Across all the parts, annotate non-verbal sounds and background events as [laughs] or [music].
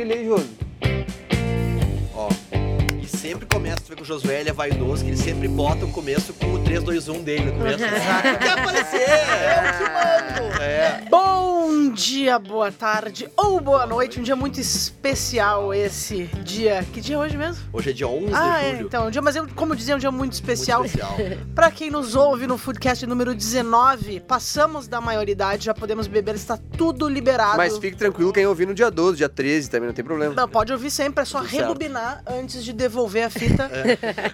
E sempre começa, tu vê que o Josué ele é vaidoso, que ele sempre bota o começo com o 3, 2, 1 dele no começo. Quer aparecer! [laughs] É o que mando! É. Bom dia, boa tarde ou boa noite. Um dia muito especial esse dia. Que dia é hoje mesmo? Hoje é dia 11 ah, de é, julho. então, um dia, mas eu, como dizia, é um dia muito especial. Muito especial. [laughs] Pra quem nos ouve no Foodcast número 19, passamos da maioridade, já podemos beber, está tudo liberado. Mas fique tranquilo, quem ouvir no dia 12, dia 13 também não tem problema. Não, pode ouvir sempre, é só Tudo certo. rebobinar antes de devolver a fita.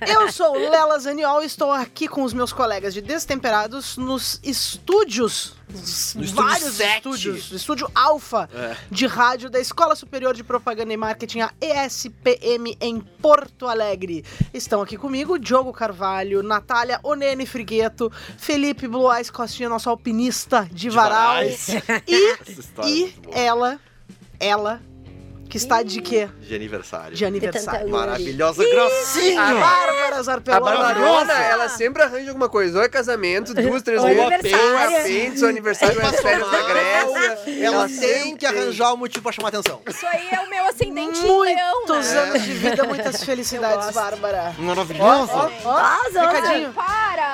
Eu sou Lela Zaniol e estou aqui com os meus colegas de Destemperados nos estúdios. No estúdio vários sete. estúdios. Estúdio Alfa É. de rádio da Escola Superior de Propaganda e Marketing, a ESPM, em Porto Alegre. Estão aqui comigo Diogo Carvalho, Natália Onene Frigueto, Felipe Eyes Costinha, nosso alpinista de, Varal. Varais. [laughs] E, é e ela, ela, que está de quê? De aniversário. De aniversário. Maravilhosa, grossinho! Ah, Bárbara A Zarpelona. Barbarona, ela sempre arranja alguma coisa. Ou é casamento, duas, três Ou vezes. aniversário. Ou é pente, ou aniversário, ou é férias da Grécia. Ela tem que arranjar um motivo pra chamar atenção. Isso aí é o meu ascendente em leão, Muitos né? anos de vida, muitas felicidades. Bárbara. Maravilhosa! Ó, ó, Nossa, recadinho. Para!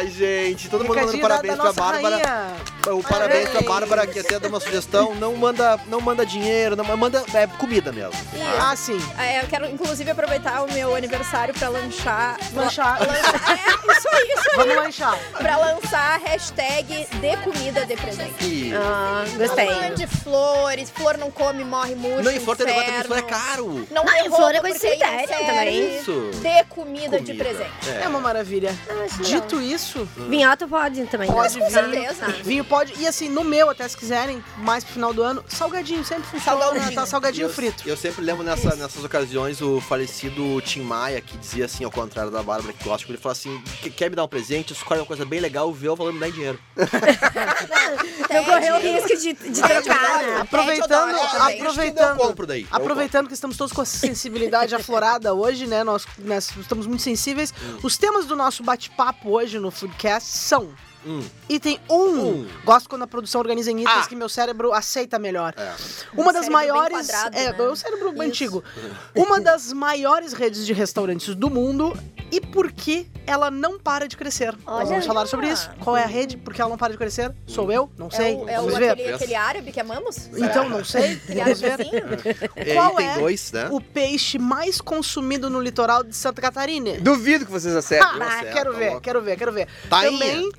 Ai, gente, todo mundo mandando parabéns pra nossa Bárbara. rainha. O parabéns pra Bárbara, que até dá uma sugestão. Não manda, não manda dinheiro, não manda é, comida mesmo. Ah, sim. É, eu quero, inclusive, aproveitar o meu aniversário pra lanchar... Lanchar. Lanchar, é, isso aí, isso aí. Vamos lanchar. Pra lançar a hashtag de comida de presente. E... Ah, Não gostei. de flores, flor não come, morre, murcha, Não, e fora tem negócio também, flor é caro. Não Ah, tem e flor é coisa não serve também. Isso. De comida, de Comida. presente. É uma maravilha. Acho Dito isso, Vinhota pode também. Pode né? Com certeza. vinho pode. E assim, no meu, até se quiserem, mais pro final do ano, salgadinho sempre funciona. Salgadinho. Tá? Salgadinho eu, frito. Eu sempre lembro nessa- nessas ocasiões o falecido Tim Maia, que dizia assim, ao contrário da Bárbara, que gosta, ele falou assim: "Que- quer me dar um presente, escolhe uma coisa bem legal, vê o valor me dá em dinheiro. [laughs] Não correu o risco de, de tentar, né? Aproveitando, Aproveitando. eu compro daí. aproveitando que estamos todos com a sensibilidade aflorada hoje, né? Nós, nós estamos muito sensíveis. Os temas do nosso bate-papo hoje no Foodcast são Hum. Item 1. Um. Gosto quando a produção organiza em itens Ah. que meu cérebro aceita melhor. É. Uma das cérebro bem maiores. quadrado, é, né? o cérebro Isso. antigo. [laughs] Uma das maiores redes de restaurantes do mundo. E por que ela não para de crescer? Nós Olha vamos aí, falar sobre isso. Qual é a rede? Por que ela não para de crescer? Sou eu? Não sei. É o, é o, vamos ver. aquele, aquele árabe que amamos? Então, não sei. [laughs] Vamos ver. É, Qual é 2, né? O peixe mais consumido no litoral de Santa Catarina. Duvido que vocês acertem. Ah, quero ver, quero ver, quero ver. Tainha. Também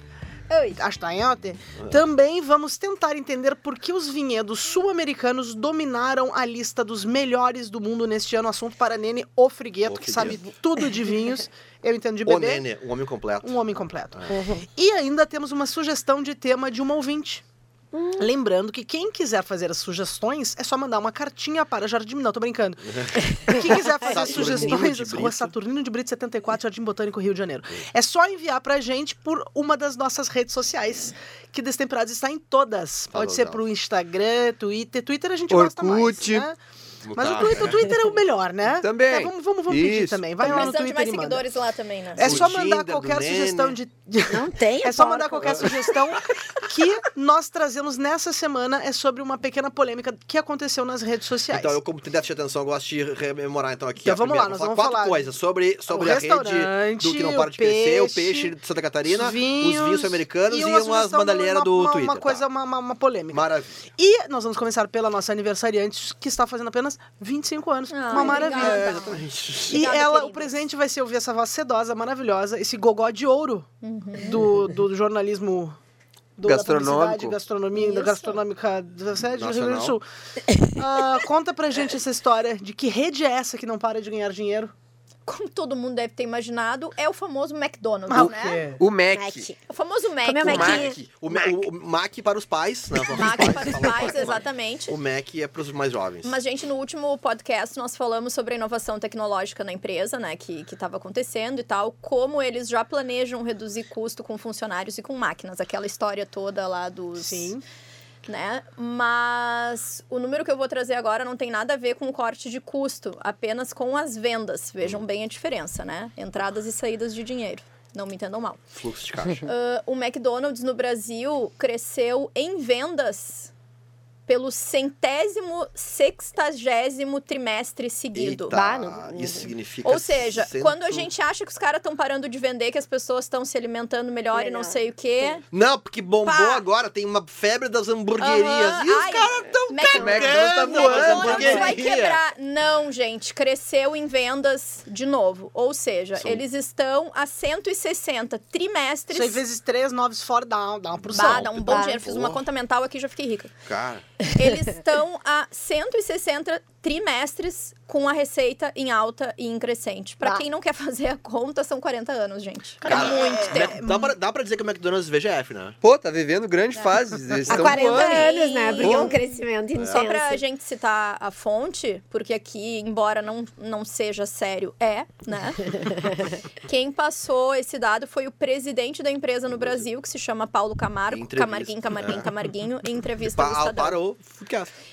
Oi. Acho que tá em ontem. Também vamos tentar entender por que os vinhedos sul-americanos dominaram a lista dos melhores do mundo neste ano. Assunto para Nene, o Frigueto, O que sabe tudo de vinhos. [laughs] Eu entendo de O bebê. Nene, um homem completo. Um homem completo. E ainda temos uma sugestão de tema de uma ouvinte. Lembrando que quem quiser fazer as sugestões é só mandar uma cartinha para Jardim. Não, tô brincando. [laughs] Quem quiser fazer Saturnino sugestões, Rua. Saturnino de Brito 74, Jardim Botânico, Rio de Janeiro. É só enviar pra gente por uma das nossas redes sociais, que Destemperados está em todas. Tá Pode ser legal. pro Instagram, Twitter. Twitter a gente gosta mais, Orkut. né? Mas o Tá. Twitter, o Twitter é o melhor, né? Também. É, vamos vamos, vamos pedir também. Vai lá no precisando de Twitter mais e manda. seguidores lá também, né? É só mandar qualquer sugestão de. [laughs] Não tem, É só mandar qualquer sugestão que nós trazemos nessa semana é sobre uma pequena polêmica que aconteceu nas redes sociais. Então, eu como tem déficit de atenção, eu gosto de rememorar então aqui. Então vamos primeira. lá, nós vamos quatro falar coisas sobre, sobre a rede do que não para de crescer, o peixe, de Santa Catarina, os vinhos, os vinhos americanos e, uma umas bandalheiras do uma, Twitter. Uma coisa, tá. uma, uma- uma polêmica. Maravilha. E nós vamos começar pela nossa aniversariante, que está fazendo apenas 25 anos. Ai, uma maravilha. obrigada. É, exatamente. E Obrigada, ela, o presente vai ser ouvir essa voz sedosa, maravilhosa, esse gogó de ouro do, do jornalismo do, da Gastronômico. publicidade, gastronomia, da Isso. gastronômica do Rio Grande do. Sul. Ah, conta pra gente essa história de que rede é essa que não para de ganhar dinheiro? Como todo mundo deve ter imaginado, é o famoso McDonald's, Ah, o né? O Mac. Mac. O famoso Mac. Comeu O Mac. Mac, o, Ma- o- o Mac para os pais. Não, para os Mac pais, para os pais, exatamente. O Mac é para os mais jovens. Mas, gente, no último podcast nós falamos sobre a inovação tecnológica na empresa, né? Que estava acontecendo e tal. Como eles já planejam reduzir custo com funcionários e com máquinas. Aquela história toda lá dos... Sim. Né? Mas o número que eu vou trazer agora não tem nada a ver com o corte de custo, apenas com as vendas. Vejam bem a diferença, né? Entradas e saídas de dinheiro. Não me entendam mal. Fluxo de caixa. [laughs] Ah, o McDonald's no Brasil cresceu em vendas pelo centésimo, sextagésimo trimestre seguido. Eita, Bah, não- isso significa. Ou seja, cento- quando a gente acha que os caras estão parando de vender, que as pessoas estão se alimentando melhor, e não sei o quê. Não, porque bombou Pá. agora, tem uma febre das hamburguerias. Aham. E os caras tão McDonald's- McDonald's tá McDonald's vai quebrar. Não, gente, cresceu em vendas de novo. Ou seja, São- eles estão a 160 trimestres. Isso aí vezes três, noves fora dá, dá uma porção. Bah, dá um bom Bah. dinheiro. Fiz uma conta mental aqui já fiquei rica. Cara, Eles estão a 160 trimestres com a receita em alta e em crescente. Pra Bah. quem não quer [laughs] fazer a conta, são 40 anos, gente. Cara, é muito Mac- tempo. dá, pra, dá pra dizer que o McDonald's é VGF, né? Pô, tá vivendo grande fase. Eles Há estão 40 voando. anos, né? Porque é um crescimento intenso. Só pra gente citar a fonte, porque aqui, embora não, não seja sério, é, né? [laughs] Quem passou esse dado foi o presidente da empresa no Brasil, que se chama Paulo Camargo. Camarguinho, Camarguinho, É. Camarguinho, em [laughs] entrevista Pa Estadão. parou.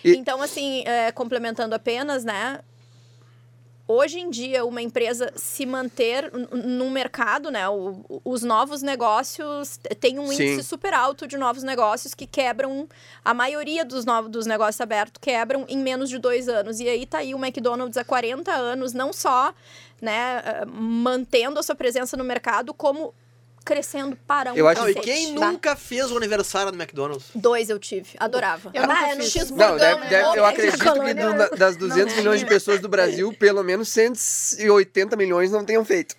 E- Então, assim, é, complementando apenas, né? Hoje em dia, uma empresa se manter n- num mercado, né? o- o- os novos negócios têm um Sim. índice super alto de novos negócios que quebram. A maioria dos, novos, dos negócios abertos quebram em menos de dois anos. E aí tá aí o McDonald's há 40 anos, não só né, eh, mantendo a sua presença no mercado, como crescendo para um Eu acho Não, e quem Bah. nunca fez o aniversário do McDonald's? Dois eu tive, adorava. Eu ah, eu não fiz. Não, deve, deve- eu né? acredito que do- da- das 200 não milhões de pessoas do Brasil, pelo menos 180 milhões não tenham feito.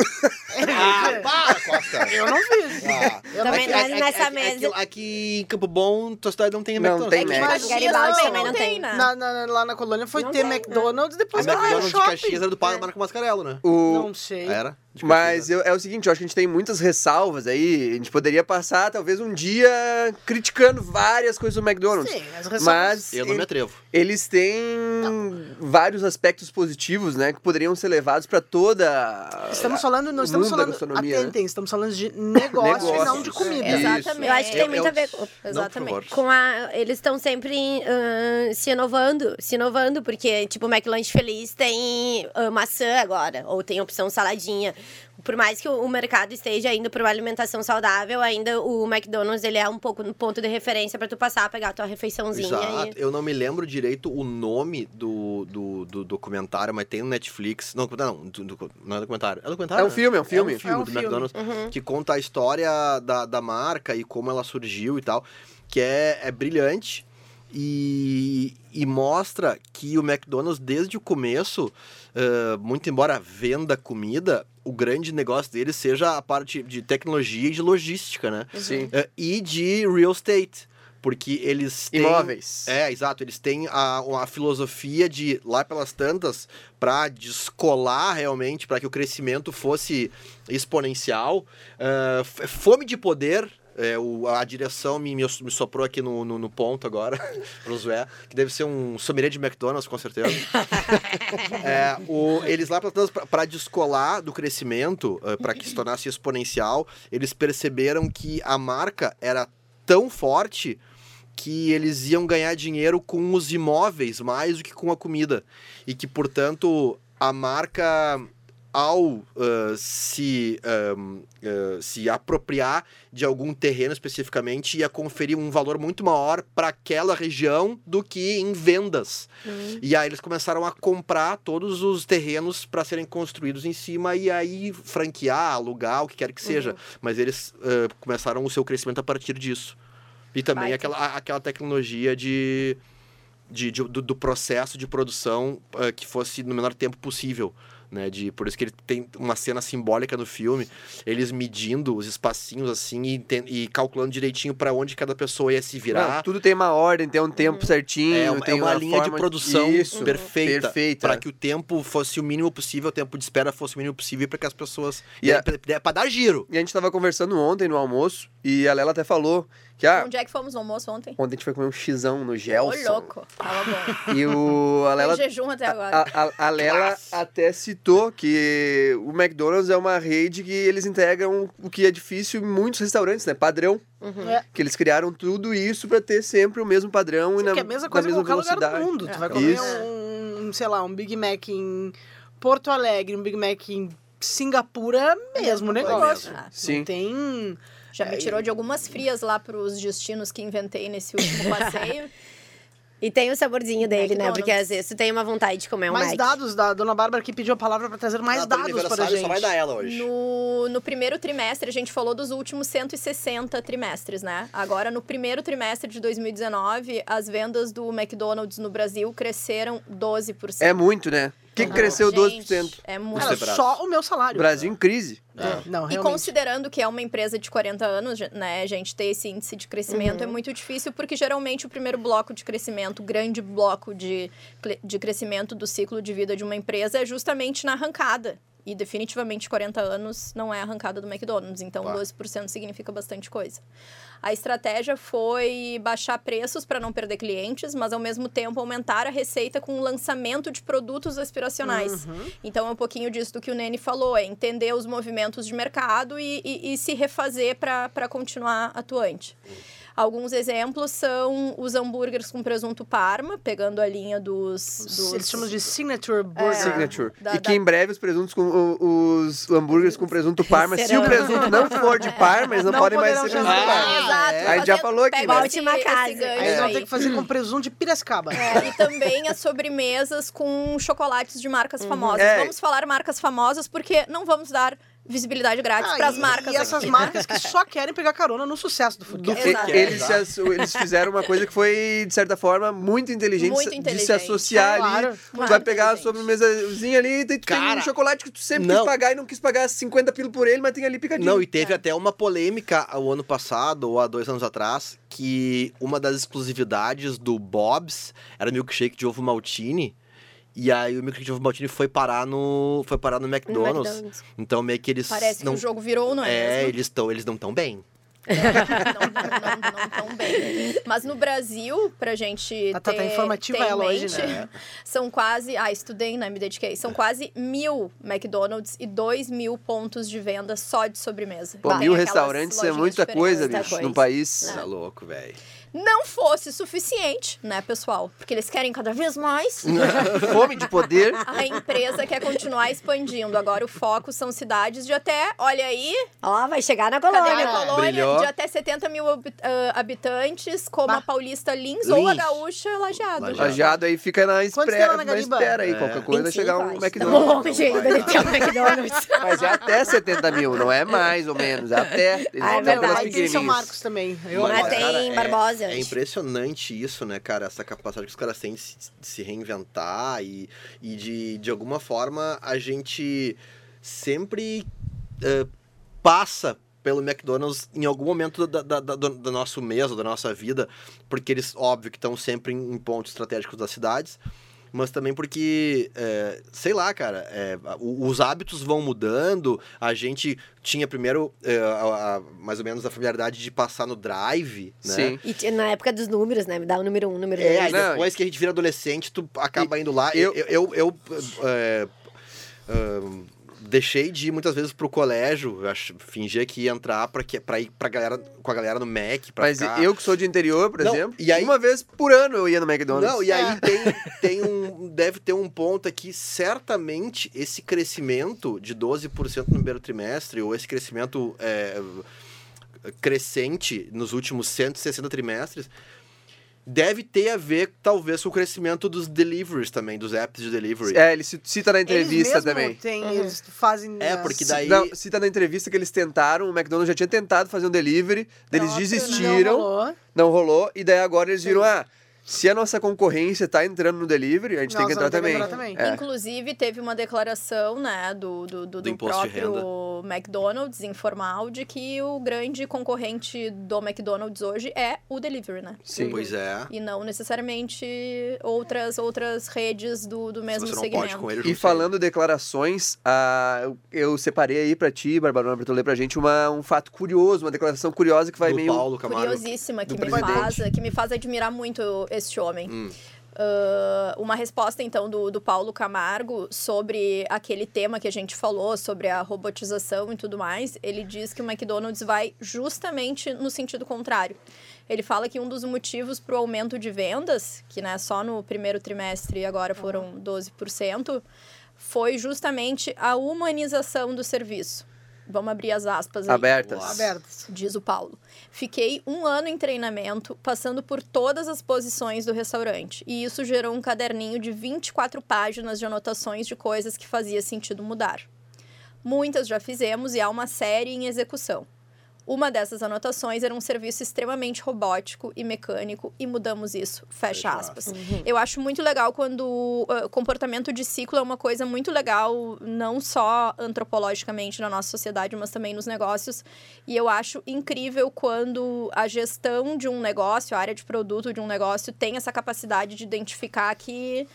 Ah, para, Costa! Eu não fiz. Ah, Também aqui- nós aqui- nessa aqui- mesa. Aqui, aqui em Campo Bom, tua cidade não tem Não McDonald's. tem É que em Mac. Caxias Garibaldi também não não tem, tem. né? Na, na- lá na colônia foi Não ter tem, McDonald's, A depois era McDonald's de. Caxias era do Marco Mascarello, né? O, Não sei. Era? De Mas eu- é o seguinte, eu acho que a gente tem muitas ressalvas aí. A gente poderia passar talvez um dia criticando várias coisas do McDonald's. Sim, as ressalvas- Mas Eu não me atrevo. eles têm vários aspectos positivos, né, que poderiam ser levados para toda Estamos falando, não estamos falando, gastronomia, né? atentem, estamos falando de negócio e não de comida. É. Exatamente. Eu acho que tem muito a ver. Não, por Exatamente. Com a, eles estão sempre ah, se inovando, se inovando, porque, tipo, o McLanche Feliz tem ah, maçã agora, ou tem opção saladinha. Por mais que o, mercado esteja indo para uma alimentação saudável, ainda o McDonald's ele é um pouco no ponto de referência para tu passar, pegar a tua refeiçãozinha. Exato. E... Eu não me lembro direito o nome do, do, do documentário, mas tem no Netflix. Não, não, do- do- não é documentário. É documentário? É um né? filme, é um filme. É um filme É um do filme. McDonald's Uhum. que conta a história da, da marca e como ela surgiu e tal, que é, é brilhante. E, e mostra que o McDonald's, desde o começo, eh, muito embora venda comida, o grande negócio dele seja a parte de tecnologia e de logística, né? Sim. Eh, e de real estate. Porque eles têm. Imóveis. É, exato. Eles têm a, uma filosofia de, lá pelas tantas, para descolar realmente, para que o crescimento fosse exponencial. f- fome de poder. É, o- a direção me, me, me soprou aqui no, no, no ponto agora, [laughs] Josué, que deve ser um sommelier de McDonald's, com certeza. [laughs] É, o- eles lá para descolar do crescimento, para que se tornasse exponencial, eles perceberam que a marca era tão forte que eles iam ganhar dinheiro com os imóveis mais do que com a comida. E que, portanto, a marca, ao ah, se, ahm, ah, se apropriar de algum terreno especificamente, ia conferir um valor muito maior para aquela região do que em vendas. E aí eles começaram a comprar todos os terrenos para serem construídos em cima e aí franquear, alugar, o que quer que seja. Mas eles ah, começaram o seu crescimento a partir disso. E também aquela, a- aquela tecnologia de, de, de- do, do processo de produção ah, que fosse no menor tempo possível. Né, de, por isso que ele tem uma cena simbólica no filme, eles medindo os espacinhos assim e, enten- e calculando direitinho para onde cada pessoa ia se virar. Não, tudo tem uma ordem, tem um tempo certinho, É uma, é tem uma linha de produção Isso, perfeita, perfeita. para que o tempo fosse o mínimo possível, o tempo de espera fosse o mínimo possível para que as pessoas E a- para dar giro. E a gente tava conversando ontem no almoço e a Lela até falou que ah, Onde é que fomos no almoço ontem? ontem a gente foi comer um xizão no Ô, Gelson. louco. Tava bom. E o a Lela em jejum até agora. A, a- a Lela até citou que o McDonald's é uma rede que eles integram o que é difícil em muitos restaurantes, né? Padrão. Uhum. É. Que eles criaram tudo isso pra ter sempre o mesmo padrão e na, que é a mesma na coisa em mesma qualquer lugar do mundo. Tu É. vai comer Isso. um, sei lá, um Big Mac em Porto Alegre, um Big Mac em Singapura, mesmo negócio. Ah, Sim. Não tem... Já me tirou de algumas frias lá pros destinos que inventei nesse último [laughs] passeio. E tem o saborzinho dele, né? McDonald's. Porque às vezes tu tem uma vontade de comer um Mais Mac. dados da dona Bárbara que pediu a palavra pra trazer mais Ela no dados para a gente. Só vai dar ela hoje. No, no primeiro trimestre, a gente falou dos últimos 160 trimestres, né? Agora, no primeiro trimestre de 2019, as vendas do McDonald's no Brasil cresceram 12%. É muito, né? O que, que cresceu Gente, 12%? É muito. Cara, só o meu salário. Brasil em crise. É, Não, E considerando que é uma empresa de 40 anos, né, a gente ter esse índice de crescimento é muito difícil, porque geralmente o primeiro bloco de crescimento, o grande bloco de, de crescimento do ciclo de vida de uma empresa é justamente na arrancada. E definitivamente 40 anos não é arrancada do McDonald's, então Claro. 12% significa bastante coisa. A estratégia foi baixar preços para não perder clientes, mas ao mesmo tempo aumentar a receita com o lançamento de produtos aspiracionais. Então é um pouquinho disso do que o Nene falou, é entender os movimentos de mercado e, e- e se refazer para continuar atuante. Alguns exemplos são os hambúrgueres com presunto parma, pegando a linha dos... dos Eles chamam de Signature Burger. Signature. Da- e que da- em breve os presuntos com os hambúrgueres com presunto parma, se Serão. o [laughs] presunto não for de parma, eles não, Não podem mais ser presunto chamar. parma. Ah, Exato. é. A gente já falou aqui, pega né? esse- esse casa. gancho Aí eles vão ter que fazer com presunto de Piracicaba. É, e também as sobremesas com chocolates de marcas famosas. É. Vamos falar marcas famosas porque não vamos dar visibilidade grátis Ah, para as marcas E essas aqui. marcas que só [laughs] querem pegar carona no sucesso do Do futebol. Exato. eles, eles fizeram uma coisa que foi, de certa forma, muito inteligente, Muito de se inteligente. associar Claro, ali. claro. Tu vai pegar a Inteligente. sobremesazinha ali e tu tem um chocolate que tu sempre não. quis pagar e não quis pagar 50 pila por ele, mas tem ali picadinho. Não, e teve até uma polêmica o ano passado, ou há dois anos atrás, que uma das exclusividades do Bob's era milkshake de ovo maltine. E aí o ovo maltine foi parar no, foi parar no McDonald's. McDonald's. Então meio que eles Parece não... que o jogo virou, não é, É, mesmo? eles, tão, eles não tão bem. não, não, não, não tão bem. Mas no Brasil, pra gente Tá- tá- tá ter, informativa ter em ela hoje, mente, né? são quase... Ah, estudei, né? Me dediquei. São quase mil McDonald's e dois mil pontos de venda só de sobremesa. Pô, mil restaurantes é muita coisa, bicho, coisa. no país. Tá louco, velho. Não fosse suficiente, né, pessoal? Porque eles querem cada vez mais. [laughs] Fome de poder. A empresa quer continuar expandindo. Agora o foco são cidades de até, olha aí, Ó, vai chegar na cadê colônia. a colônia? Brilhou. De até 70 mil ah, habitantes, como Bah. a Paulista Lins, ou a Lins. Gaúcha Lajeado. Lajeado. Lajeado aí fica na, espera, na espera aí. É. Qualquer coisa 25, chegar um. McDonald's. Tamo longe ainda de ter um McDonald's. [laughs] Mas é até 70 mil, não é mais ou menos. É até. Eles Ah, é verdade. tem São. Marcos também. Eu Mas, tem cara, é-. É impressionante isso, né, cara? Essa capacidade que os caras têm de se, de se reinventar e, e de, de alguma forma, a gente sempre eh, passa pelo McDonald's em algum momento da, da, da, do, do nosso mês ou da nossa vida, porque eles, óbvio, que estão sempre em, em pontos estratégicos das cidades, mas também porque, é, sei lá, cara, é, os hábitos vão mudando. A gente tinha primeiro, é, a- a- mais ou menos, a familiaridade de passar no drive, né? Sim. E na época dos números, né? Me dá o número um, número É, aí dois. Não, depois que a gente vira adolescente, tu acaba indo lá. eu- Eu, eu, eu, é, ahn, deixei de ir muitas vezes pro colégio, acho, fingia que ia entrar pra, que, pra ir pra galera, com a galera no Mac. Mas eu que sou de interior, por Não, exemplo, e aí- uma vez por ano eu ia no McDonald's. Não, e aí É. tem, [laughs] tem um. Deve ter um ponto aqui, certamente esse crescimento de 12% no primeiro trimestre, ou esse crescimento é, crescente nos últimos 160 trimestres, deve ter a ver, talvez, com o crescimento dos deliveries também, dos apps de delivery. É, ele ci- cita na Eles entrevista mesmo também. Têm, Uhum. Eles fazem. É, porque daí- Não, cita na entrevista que eles tentaram, o McDonald's já tinha tentado fazer um delivery, eles desistiram, Não rolou. não rolou, e daí agora eles viram, ah, se a nossa concorrência tá entrando no delivery, a gente tem que entrar ter que também. entrar também. É. Inclusive, teve uma declaração, né, do, do, do, Do do próprio McDonald's, informal, de que o grande concorrente do McDonald's hoje é o delivery, né? Sim. Pois é. E não necessariamente outras, outras redes do, do Se mesmo você não segmento. pode com ele, E falando declarações, ah, eu- eu separei aí pra ti, Barbarona, pra tu ler pra gente uma, um fato curioso, uma declaração curiosa que vai do meio... Paulo Camargo. Curiosíssima, que me, faz, que me faz admirar muito este homem. Hum. Ah, uma resposta, então, do, do Paulo Camargo sobre aquele tema que a gente falou, sobre a robotização e tudo mais. Ele diz que o McDonald's vai justamente no sentido contrário. Ele fala que um dos motivos para o aumento de vendas, que né, só no primeiro trimestre agora foram 12%, foi justamente a humanização do serviço. Vamos abrir as aspas aí. Abertas. Abertas. Diz o Paulo. Fiquei um ano em treinamento, passando por todas as posições do restaurante. E isso gerou um caderninho de 24 páginas de anotações de coisas que fazia sentido mudar. Muitas já fizemos e há uma série em execução. Uma dessas anotações era um serviço extremamente robótico e mecânico e mudamos isso. Fecha Fecha aspas. Eu acho muito legal quando uh, comportamento de ciclo é uma coisa muito legal, não só antropologicamente na nossa sociedade, mas também nos negócios. E eu acho incrível quando a gestão de um negócio, a área de produto de um negócio, tem essa capacidade de identificar que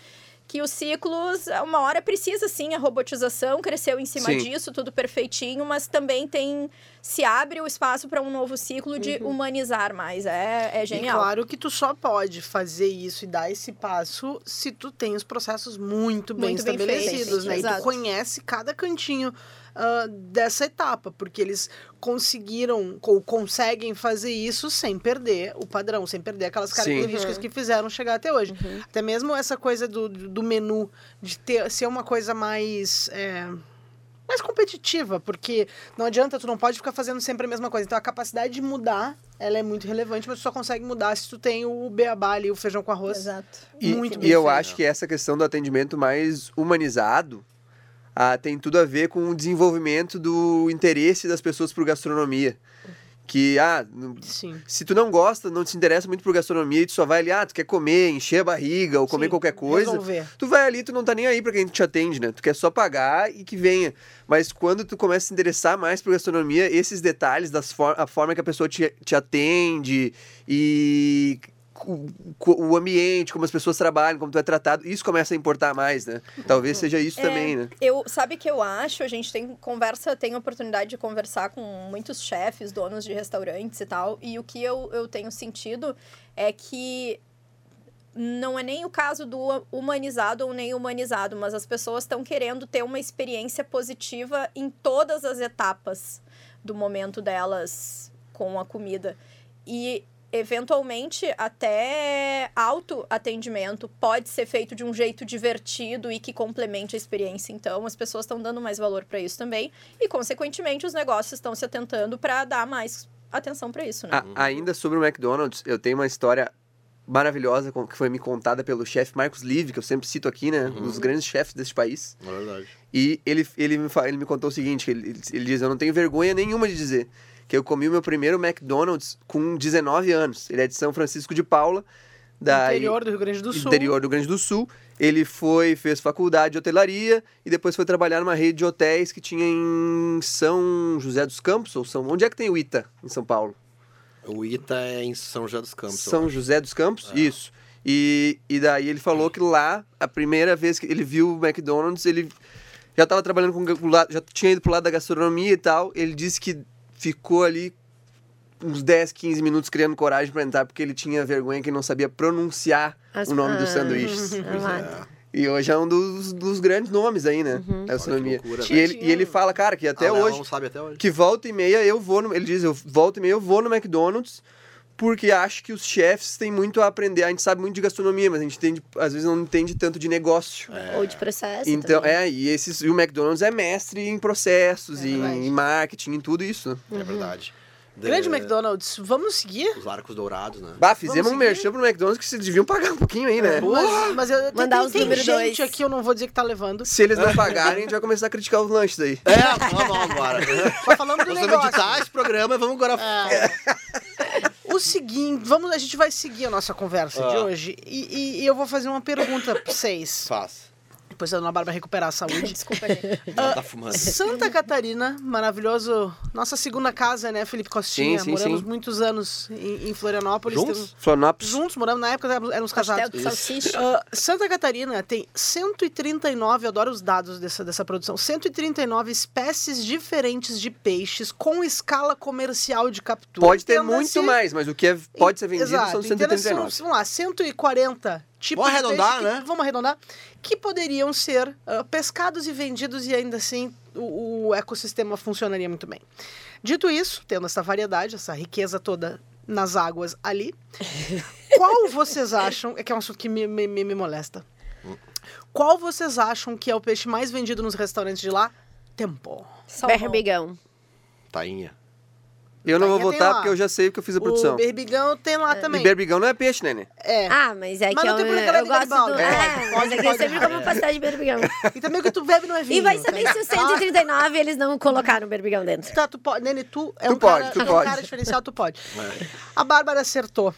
que os ciclos, uma hora precisa sim a robotização, cresceu em cima Sim. disso, tudo perfeitinho, mas também tem se abre o espaço para um novo ciclo de humanizar mais. É, é E genial. claro que tu só pode fazer isso e dar esse passo se tu tem os processos muito bem Muito bem estabelecidos, feitos, né? E tu conhece cada cantinho ah, dessa etapa, porque eles conseguiram ou conseguem fazer isso sem perder o padrão, sem perder aquelas características que fizeram chegar até hoje. Até mesmo essa coisa do, do menu, de ter, ser uma coisa mais. é, mais competitiva, porque não adianta, tu não pode ficar fazendo sempre a mesma coisa. Então a capacidade de mudar, ela é muito relevante, mas tu só consegue mudar se tu tem o beabá ali, o feijão com arroz. Exato. E, Muito e eu acho que essa questão do atendimento mais humanizado ah, tem tudo a ver com o desenvolvimento do interesse das pessoas por gastronomia. Que, ah, Sim. se tu não gosta, não te interessa muito por gastronomia e tu só vai ali, ah, tu quer comer, encher a barriga ou comer Sim, qualquer coisa, resolver. tu vai ali, tu não tá nem aí pra quem te atende, né? Tu quer só pagar e que venha. Mas quando tu começa a se interessar mais por gastronomia, esses detalhes, das for a forma que a pessoa te, te atende e o, o ambiente, como as pessoas trabalham, como tu é tratado, isso começa a importar mais, né? Talvez seja isso É, também, né? Eu, sabe que eu acho, a gente tem conversa, tem oportunidade de conversar com muitos chefes, donos de restaurantes e tal, e o que eu, eu tenho sentido é que não é nem o caso do humanizado ou nem humanizado, mas as pessoas estão querendo ter uma experiência positiva em todas as etapas do momento delas com a comida. E eventualmente até autoatendimento pode ser feito de um jeito divertido e que complemente a experiência. Então, as pessoas estão dando mais valor para isso também e consequentemente os negócios estão se atentando para dar mais atenção para isso, né? A- ainda sobre o McDonald's, eu tenho uma história maravilhosa com- que foi me contada pelo chefe Marcos Live, que eu sempre cito aqui, né? Um dos grandes chefes deste país. É verdade. E ele, ele, me, ele me contou o seguinte, que ele, ele- ele diz, eu não tenho vergonha nenhuma de dizer que eu comi o meu primeiro McDonald's com 19 anos. Ele é de São Francisco de Paula, da Interior do Rio Grande do Sul. interior do Rio Grande do Sul. Ele foi, fez faculdade de hotelaria e depois foi trabalhar numa rede de hotéis que tinha em São José dos Campos, ou São... Onde é que tem o Ita, em São Paulo? O Ita é em São José dos Campos. São. José dos Campos? Isso. E, e daí ele falou que lá, a primeira vez que ele viu o McDonald's, ele já estava trabalhando com o lado, já tinha ido pro lado da gastronomia e tal. Ele disse que ficou ali uns 10, 15 minutos criando coragem para entrar, porque ele tinha vergonha que não sabia pronunciar As- o nome dos ah, sanduíches. [laughs] ah, E hoje é um dos, dos grandes nomes aí, né? Da gastronomia. Loucura, e, né? ele, e ele fala, cara, que até Ah, hoje, não sabe até hoje. que volta e meia eu vou no, ele diz, eu volta e meia eu vou no McDonald's porque acho que os chefs têm muito a aprender. A gente sabe muito de gastronomia, mas a gente entende, às vezes não entende tanto de negócio. Ou de processo. Então, também. é, e esses e o McDonald's é mestre em processos, É em, em marketing, em tudo isso. É verdade. De- Grande McDonald's, vamos seguir? Os arcos dourados, né? Bah, fizemos um merchan pro McDonald's que vocês deviam pagar um pouquinho aí, né? Mas, mas eu, Mandar tem, os tem número gente dois. aqui, eu não vou dizer que tá levando. Se eles não pagarem, a gente vai começar a criticar os lanches aí. É, vamos, vamos agora. Só falando do Nós vamos negócio. editar esse programa e vamos agora... É. O seguinte, vamos, a gente vai seguir a nossa conversa de Ah. hoje e, e- e eu vou fazer uma pergunta pra vocês. Faz. Depois a dona Bárbara recuperar a saúde. [laughs] Desculpa, gente. [laughs] Ela tá fumando. Santa Catarina, maravilhoso. Nossa segunda casa, né, Felipe Costinha? Sim, sim, Moramos sim. muitos anos em, em Florianópolis. Juntos? Temos- Florianópolis. juntos, moramos na época, éramos casados. de salsicha. Ah, Santa Catarina tem 139, eu adoro os dados dessa, dessa produção, 139 espécies diferentes de peixes com escala comercial de captura. Pode ter Entenda-se- muito mais, mas o que é- pode ser vendido Exato, são entenda-se, 139. Vamos lá, 140 tipos Vamos de arredondar, peixe que- né? Vamos arredondar. Que poderiam ser ah, pescados e vendidos e ainda assim o, o ecossistema funcionaria muito bem. Dito isso, tendo essa variedade, essa riqueza toda nas águas ali, [laughs] qual vocês acham... É que é um assunto que me, me, me me molesta. Qual vocês acham que é o peixe mais vendido nos restaurantes de lá? Tempo. Salmão. Berbigão. Tainha. Eu não vou votar porque eu já sei o que eu fiz a produção. O berbigão tem lá E também. berbigão não é peixe, né? É. Ah, mas é Mas que não eu, tem é eu de gosto do... É, É, mas é que eu pode. sempre como pastel de berbigão. E também o que tu bebe não é vinho. E vai saber tá? se o 139 eles não colocaram berbigão dentro. Tá, tu pode. Nene, tu é Tu um pode, cara, tu é um pode. cara diferencial, tu pode. [laughs] A Bárbara acertou.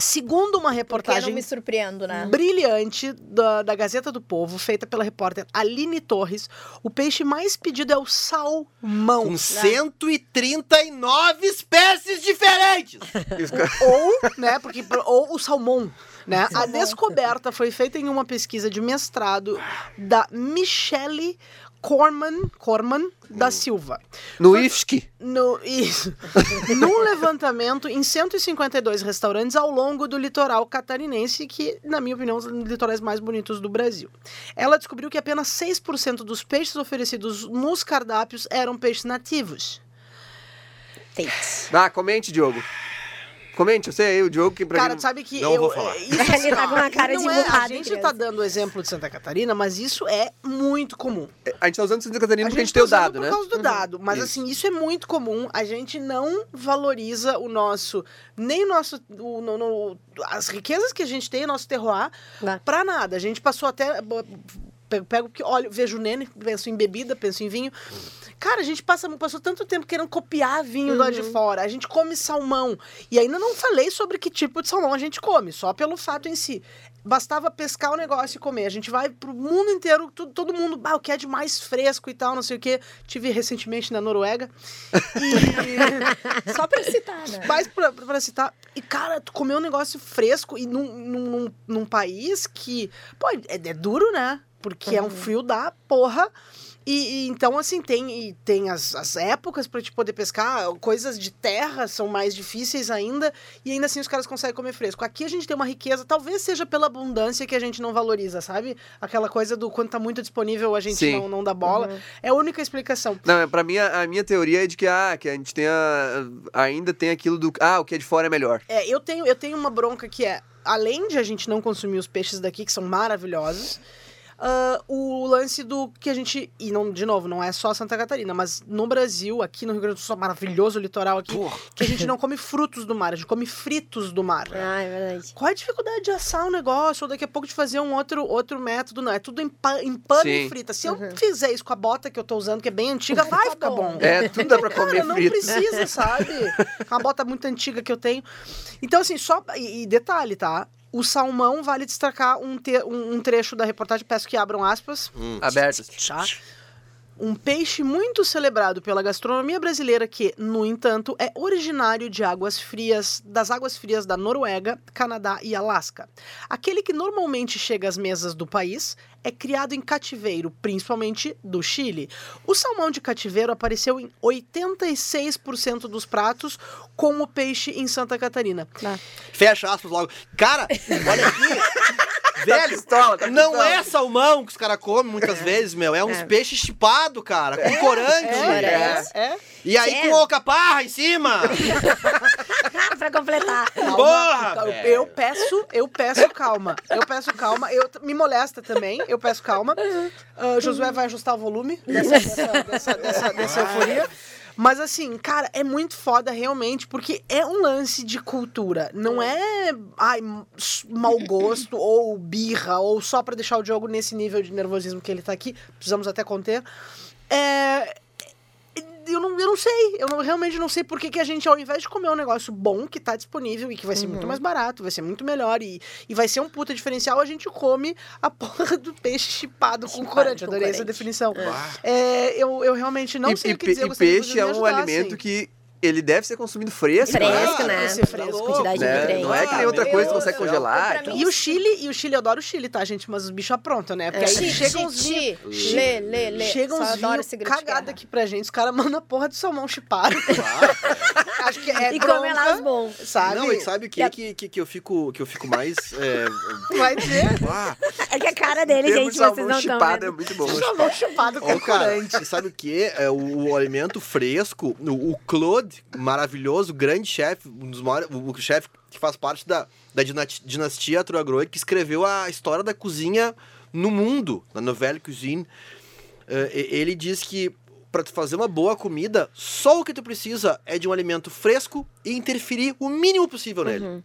Segundo uma Porque eu não reportagem me surpreendo, né? brilhante da, da Gazeta do Povo, feita pela repórter Aline Torres, o peixe mais pedido é o salmão. Com 139 espécies diferentes! [laughs] E ou, né, porque ou o salmão, né? A descoberta foi feita em uma pesquisa de mestrado da Michelle Corman, Corman da Silva. No IFSC. No, isso. [laughs] Num levantamento em 152 restaurantes ao longo do litoral catarinense, que, na minha opinião, são os litorais mais bonitos do Brasil. Ela descobriu que apenas 6% dos peixes oferecidos nos cardápios eram peixes nativos. Tate. Ah, comente, Diogo. Comente, eu sei aí, o Diogo que pra Cara, tu sabe que Não eu. vou falar. é, Isso assim, Ele tá ó, com uma cara não de é, A gente tá dando o exemplo de Santa Catarina, mas isso é muito comum. A gente tá usando Santa Catarina porque a gente tá tem o dado, por né? causa do dado, mas Isso. assim, isso é muito comum. A gente não valoriza o nosso, nem o nosso, o, no- no- as riquezas que a gente tem, nosso terroir, Lá. pra nada. A gente passou até pego, pego que olho, vejo o Nene, penso em bebida, penso em vinho. Cara, a gente passa, passou tanto tempo querendo copiar vinho lá Uhum. de fora. A gente come salmão. E ainda não falei sobre que tipo de salmão a gente come, só pelo fato em si. Bastava pescar o negócio e comer. A gente vai pro mundo inteiro, tu- todo mundo, ah, o que é de mais fresco e tal, não sei o quê. Tive recentemente na Noruega. E. [laughs] Só pra citar, né? Mais pra, pra citar. E, cara, tu comer um negócio fresco e num, num, num, num país que. Pô, é, é duro, né? Porque é um frio da porra. E, e então, assim, tem, e tem as, as épocas pra te poder pescar, coisas de terra são mais difíceis ainda, e ainda assim os caras conseguem comer fresco. Aqui a gente tem uma riqueza, talvez seja pela abundância que a gente não valoriza, sabe? Aquela coisa do quando tá muito disponível a gente Sim. não, não dá bola. É a única explicação. Não, pra mim, a, a minha teoria é de que, ah, que a gente tem a- ainda tem aquilo do. Ah, o que é de fora é melhor. É, eu tenho, eu tenho uma bronca que é, além de a gente não consumir os peixes daqui, que são maravilhosos, ah, o lance do que a gente. E não, de novo, não é só Santa Catarina, mas no Brasil, aqui no Rio Grande do Sul, maravilhoso litoral aqui, que a gente não come frutos do mar, a gente come fritos do mar. Ah, é verdade. Qual é a dificuldade de assar um negócio, ou daqui a pouco de fazer um outro, outro método? Não, é tudo em, pa- em pano e Sim. frita. Se eu fizer isso com a bota que eu tô usando, que é bem antiga, vai ficar bom. É, tudo dá pra Cara, comer não frito. precisa, sabe? Uma bota muito antiga que eu tenho. Então, assim, só. E, e detalhe, tá? O salmão vale destacar um, te- um, um trecho da reportagem, peço que abram aspas. Abertas. Tá? Um peixe muito celebrado pela gastronomia brasileira que, no entanto, é originário de águas frias, das águas frias da Noruega, Canadá e Alasca. Aquele que normalmente chega às mesas do país é criado em cativeiro, principalmente do Chile. O salmão de cativeiro apareceu em 86% dos pratos com o peixe em Santa Catarina. Fecha aspas logo. Cara, olha aqui. [laughs] Velho, pistola, tá não pistola. é salmão que os caras comem muitas vezes, meu. É uns É. peixes chipados, cara, com corante. É, é, é. E aí É. com alcaparra em cima. [laughs] pra completar. Calma, Porra, velho. eu peço, eu peço calma. Eu peço calma. Eu me molesta também. Eu peço calma. Ah, Josué vai ajustar o volume dessa, dessa, dessa, dessa, [laughs] dessa euforia. Mas assim, cara, é muito foda realmente, porque é um lance de cultura. Não é ai, mau gosto, [laughs] ou birra, ou só pra deixar o Diogo nesse nível de nervosismo que ele tá aqui. Precisamos até conter. É, eu não, eu não sei, eu não, realmente não sei por que, que a gente, ao invés de comer um negócio bom que tá disponível e que vai ser muito mais barato, vai ser muito melhor e, e vai ser um puta diferencial, a gente come a [laughs] porra do peixe chipado com corante. com Adorei essa definição. É, eu, eu realmente não e, sei e o que dizer. e peixe é um alimento que ele deve ser consumido fresco. Fresco, né? né? Vai ser fresco. Quantidade de Né? nutrientes. Não é que nem outra Meu coisa que consegue congelar. Então- E o Chile, e o Chile, eu adoro o Chile, tá, gente? Mas os bichos aprontam, né? Porque aí Chi, chegam os chi, vinhos. chi. Lê, lê, lê. Chegam Só uns adoro vinhos de guerra. aqui pra gente. Os caras mandam a porra do salmão chipado. [laughs] Acho que é E come lá bronca, os bons. Sabe? Não, e sabe o que, que, que, que eu fico que eu fico mais é, [laughs] Vai dizer. ah, É que a cara dele, gente, de vocês não estão chipado é vendo. muito bom. Salmão chipado com Ô, cara, sabe o que? É o, o alimento fresco, o, o Claude, maravilhoso, grande chefe, um dos maiores, o, o chefe que faz parte da, da dinastia Atroagroe, que escreveu a história da cozinha no mundo, na novela Cuisine. E- ele diz que pra tu fazer uma boa comida, só o que tu precisa é de um alimento fresco e interferir o mínimo possível nele. Uhum.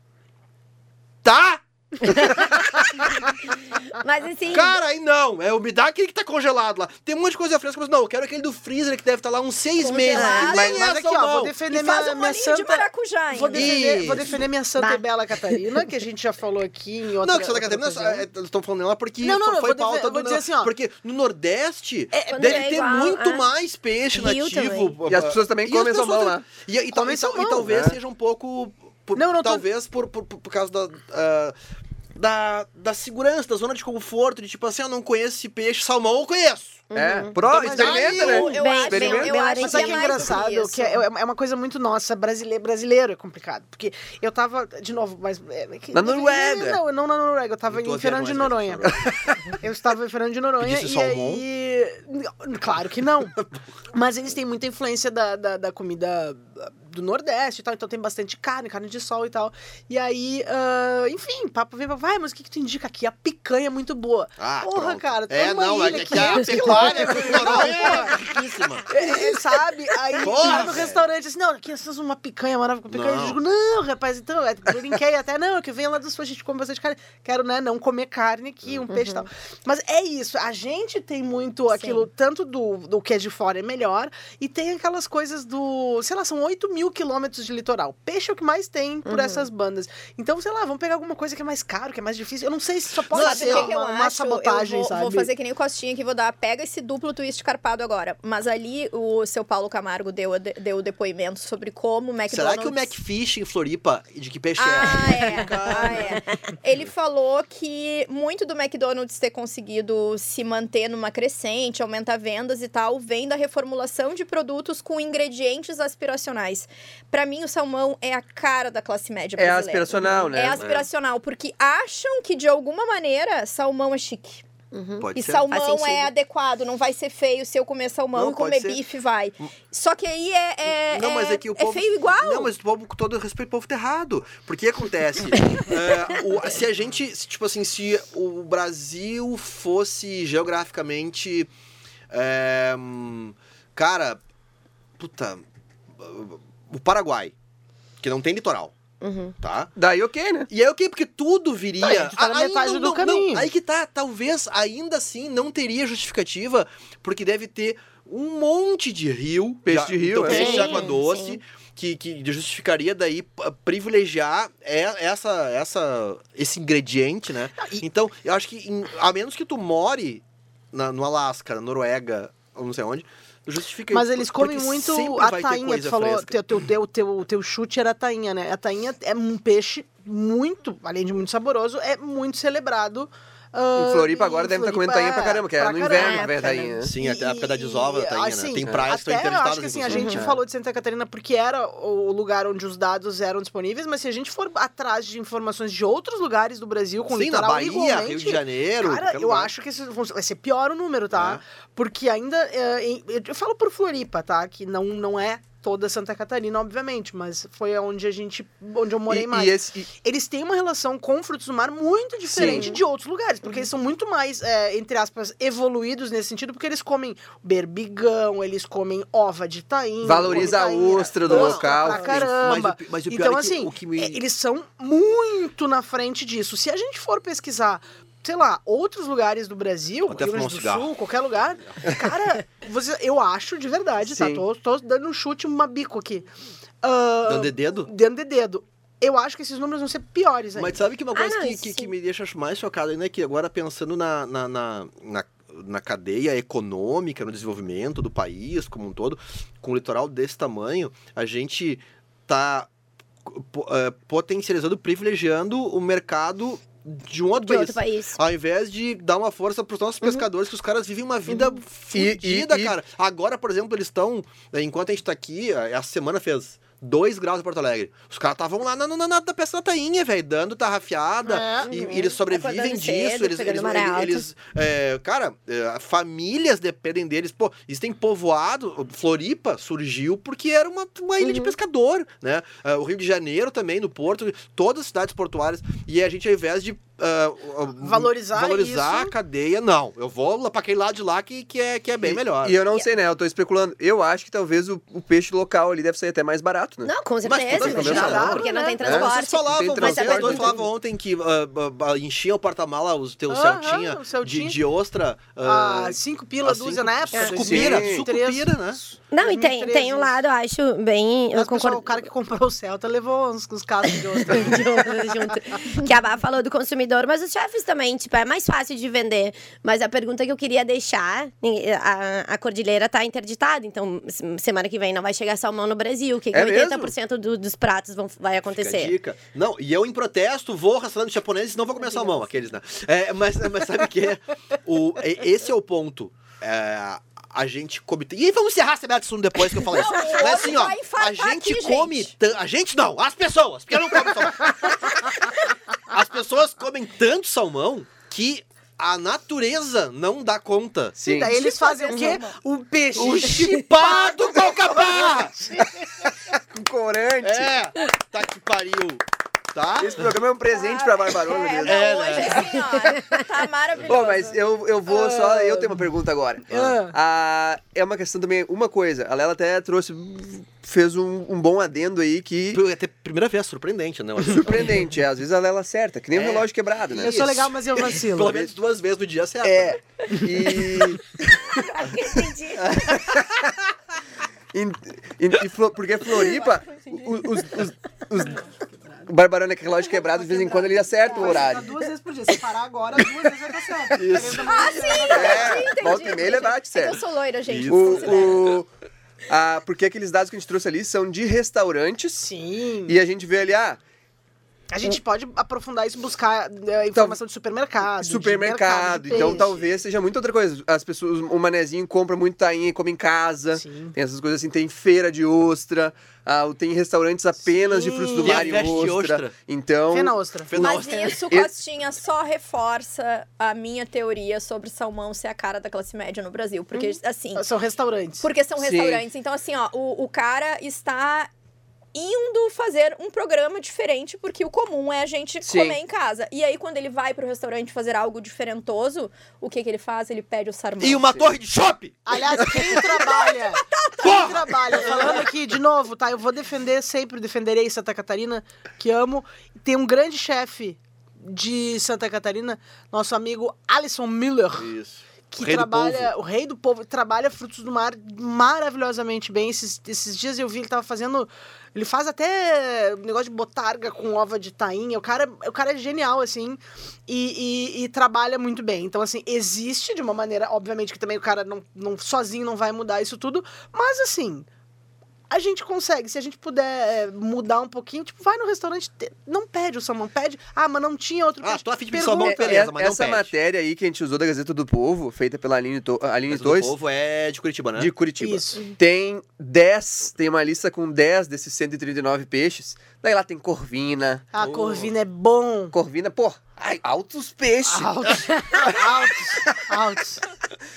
Tá? Mas assim. Cara, aí não. É, me dá aquele que tá congelado lá. Tem um monte de coisa fresca, mas não, eu quero aquele do freezer que deve estar lá uns seis meses. Congelado. Nem Mas, mas é aqui, ó, vou defender E minha, faz um minha molinho de santa. maracujá Vou ainda. defender, vou defender minha Santa Bah. Bela Catarina, que a gente já falou aqui em outra Não, que Santa Catarina, é, eles estão falando ela porque Não, não, não, foi vou pauta dizer- vou do... dizer assim, ó. Porque no Nordeste quando deve é ter igual, muito é. mais peixe Rio nativo. E as pessoas também comem salmão também- lá. E, e, e e talvez né? seja um pouco... Por, Não, não tô- talvez por, por, por causa da... ah, da, da segurança, da zona de conforto, de tipo assim, eu não conheço esse peixe, salmão eu conheço. É, Uhum. pro, Então, experimenta, aí né? Eu, eu Bem, acho, experimenta. eu acho Mas que sabe é que é engraçado? Que é, é uma coisa muito nossa, brasileiro, brasileiro é complicado. Porque eu tava, de novo, mas. é que- Na Noruega. Não, não na Noruega, eu tava Eu em Fernando de Noronha. Eu estava em Fernando de Noronha e aí. Claro que não. [laughs] Mas eles têm muita influência da, da, da comida do Nordeste e tal, então tem bastante carne, carne de sol e tal. E aí, ah, enfim, papo vem, vai, mas o que, que tu indica aqui? A picanha é muito boa. Ah, Porra, pronto. cara, É, tá numa não, é ilha, que aqui a 500 pecuária quilômetros. com Noronha é riquíssima. É, é, sabe? Aí Porra, lá no restaurante, assim, não, aqui temos uma picanha maravilhosa. Picanha. Não. Eu digo, não, rapaz, então, é, eu brinquei até, não, que vem lá do sul, a gente come bastante carne. Quero, né, não comer carne aqui, um peixe e tal. Mas é isso, a gente tem muito aquilo, tanto do, do que é de fora é melhor, e tem aquelas coisas do, sei lá, são 8 mil quilômetros de litoral. Peixe é o que mais tem por essas bandas. Então, sei lá, vamos pegar alguma coisa que é mais caro, que é mais difícil. Eu não sei se só pode Não, ser que, que eu uma, uma acho? sabotagem, eu vou, sabe? vou fazer que nem o Costinha aqui, vou dar. Pega esse duplo twist carpado agora. Mas ali o seu Paulo Camargo deu, deu o depoimento sobre como o McDonald's... Será que o McFish em Floripa, de que peixe Ah, é? é. Ah, é. [laughs] Ele falou que muito do McDonald's ter conseguido se manter numa crescente, aumentar vendas e tal, vem da reformulação de produtos com ingredientes aspiracionais. Pra mim, o salmão é a cara da classe média É brasileira. aspiracional, né? É aspiracional, porque acham que de alguma maneira salmão é chique. Pode E ser. salmão é adequado, não vai ser feio se eu comer salmão Não, e comer bife, vai. Só que aí é, é, Não, mas é que o povo. feio igual. Não, mas o povo, com todo respeito, o povo tá errado. Porque acontece. [laughs] é, o- se a gente. se, Tipo assim, se o Brasil fosse geograficamente. é, hum, cara. Puta. O Paraguai. Que não tem litoral. Tá? Daí ok, né? E aí o que? Porque tudo viria. Aí a gente tá na Aí metade não- do não- caminho. não, aí que tá, talvez ainda assim não teria justificativa, porque deve ter um monte de rio. Peixe já- de rio, então, é. peixe de Sim, água doce. sim. Que, que justificaria daí privilegiar é- essa, essa, esse ingrediente, né? Então, eu acho que, em- a menos que tu more na- no Alasca, na Noruega, ou não sei onde, justifica Mas eles comem muito a tainha. Tu falou, fresca. teu, teu, teu, teu, teu chute era a tainha, né? A tainha é um peixe muito, além de muito saboroso, é muito celebrado. Ah, Em Floripa em agora deve estar Floripa, comendo tainha pra caramba, que é no inverno que vem a época, tainha. né? Sim, até a época da desova da tainha, assim, né? Tem praias que estão interditadas, acho que assim, a gente É. falou de Santa Catarina porque era o lugar onde os dados eram disponíveis, mas se a gente for atrás de informações de outros lugares do Brasil com Sim, na litoral Bahia, igualmente, Rio de Janeiro. Cara, eu lugar. acho que esse vai ser pior o número, tá? É. Porque ainda. é, em- eu falo por Floripa, tá? Que não, não é toda Santa Catarina, obviamente, mas foi onde a gente. onde eu morei E, mais. e esse, e- Eles têm uma relação com frutos do mar muito diferente Sim. de outros lugares, porque eles são muito mais, é, entre aspas, evoluídos nesse sentido, porque eles comem berbigão, eles comem ova de tainha. Valoriza a ostra do local. Pra caramba. Mas mas pior então, é que assim, o que me- é, eles são muito na frente disso. Se a gente for pesquisar sei lá, outros lugares do Brasil, Até Rio Grande do cigarro. Sul, qualquer lugar, cara, você, eu acho de verdade, tá? Sim. Tô, tô dando um chute, uma bico aqui. Ah, Dando de dedo? dentro de dedo. Eu acho que esses números vão ser piores ainda. Mas sabe que uma coisa Ah, que, que, que me deixa mais chocado ainda é que agora pensando na, na, na, na, na cadeia econômica, no desenvolvimento do país como um todo, com um litoral desse tamanho, a gente tá po- eh, potencializando, privilegiando o mercado de um outro De país. outro país. Ao invés de dar uma força pros nossos pescadores, que os caras vivem uma vida fodida, e- e- cara. Agora, por exemplo, eles estão. Enquanto a gente tá aqui, essa semana fez 2 graus em Porto Alegre. Os caras estavam lá na, na, na, na peça da tainha, velho, dando tarrafiada. É. E, Uhum. e eles sobrevivem disso. cedo, eles, eles, alta. eles, é, cara, é, famílias dependem deles. Pô, existem povoado. Floripa surgiu porque era uma, uma ilha de Uhum. pescador, né? É, o Rio de Janeiro também, no Porto, todas as cidades portuárias. E a gente, ao invés de ah, Valorizar valorizar isso. a cadeia, não. Eu vou lá pra aquele lado de lá que, que, é, que é bem E- melhor. E eu não sei, né? Eu tô especulando. Eu acho que talvez o, o peixe local ali deve sair até mais barato, né? Não, com Mas certeza. imagina, convencional, porque não né? tem transporte. Vocês falavam, tem vocês transporte, dois tem falavam ontem que ah, enchiam o porta-mala, o teu Aham, Celtinha o Celtinha. de, de ostra. Ah, ah, cinco pila, a dúzia na época. Sucupira, Sim. sucupira, né? Não, e tem, 2013 tem um lado, eu acho, bem. Eu Mas, pessoal, concordo. o cara que comprou o Celta levou uns, uns casos de [laughs] junto. Que a Bá falou do consumidor, mas os chefes também, tipo, é mais fácil de vender. Mas a pergunta que eu queria deixar, a, a cordilheira tá interditada, então se- semana que vem não vai chegar salmão no Brasil. O que, que É 80% do- dos pratos vão, vai Fica a acontecer? dica. Não, e eu em protesto vou restaurante japonês e não vou comer salmão, aqueles, né? É, mas, mas sabe o que? O, e- esse é o ponto. É, a gente come. E vamos encerrar esse assunto depois que eu falei isso. Não, Mas assim, ó, a gente aqui, come. gente. A gente não, as pessoas, porque eu não como salmão. As pessoas comem tanto salmão que a natureza não dá conta. Sim. Daí eles fazem o quê? O peixe. O chipado [laughs] com alcaparra! Com corante. É, tá que pariu. Tá? Esse programa é um presente pra Barbarola É, mesmo. não, É, hoje né? assim, ó, tá maravilhoso. Pô, mas eu, eu vou só. Eu tenho uma pergunta agora. Ah. Ah, é uma questão também. Uma coisa, a Lela até trouxe. Fez um, um bom adendo aí que. Até primeira vez, surpreendente, né? [laughs] Surpreendente, é. Às vezes a Lela acerta, que nem um É. relógio quebrado, né? Eu sou legal, mas eu vacilo. Pelo menos duas vezes no dia acerta. É. [laughs] E. Entendi. [laughs] em Flo- porque Floripa, os, os, os- o Barbarana é que relógio quebrado, de vez em quando ele acerta o horário. duas vezes por dia. Se parar agora, duas vezes vai estar certo. Isso. Ah, sim, É, entendi, volta e meia ele bate É certo. eu sou loira, gente. O, o, ah, porque aqueles dados que a gente trouxe ali são de restaurantes. Sim. E a gente vê ali, ah, A gente pode aprofundar isso, buscar é, informação de supermercado. de supermercado. mercado de então peixe. talvez seja muita outra coisa. As pessoas, o manezinho compra muito tainha e come em casa. Sim. Tem essas coisas assim, tem feira de ostra, ah, tem restaurantes apenas de Sim. frutos do mar e de ostra. ostra. Então, Fena ostra. Mas isso, Esse- Costinha, só reforça a minha teoria sobre salmão ser a cara da classe média no Brasil. Porque, assim, São restaurantes. porque são Sim. restaurantes. Então, assim, ó, o, o cara está indo fazer um programa diferente, porque o comum é a gente Sim. comer em casa. E aí, quando ele vai pro restaurante fazer algo diferentoso, o que que ele faz? Ele pede o sarmão. E uma torre de chopp! Aliás, quem [laughs] trabalha, quem trabalha, falando aqui de novo, tá? Eu vou defender, sempre defenderei Santa Catarina, que amo. Tem um grande chefe de Santa Catarina, nosso amigo Alisson Miller, Isso. que do trabalha, o rei do povo, trabalha frutos do mar maravilhosamente bem. Esses, esses dias eu vi ele tava fazendo, ele faz até negócio de botarga com ova de tainha. O cara, o cara é genial assim e, e- e trabalha muito bem. Então assim existe de uma maneira, obviamente que também o cara não, não sozinho não vai mudar isso tudo, mas assim a gente consegue, se a gente puder é, mudar um pouquinho, tipo, vai no restaurante, te- não pede o salmão, pede, ah, mas não tinha outro Ah, peixe. tô a fim de pedir Pergunta. salmão, beleza, mas não essa pede. matéria aí que a gente usou da Gazeta do Povo, feita pela Aline, to Aline Mas o do Tois, povo é de Curitiba, né? de Curitiba. Isso. Tem 10, tem uma lista com 10 desses 139 peixes. Daí lá tem corvina. A Oh. corvina é bom. Corvina, pô, ai, altos peixes. Altos, [laughs] altos, altos.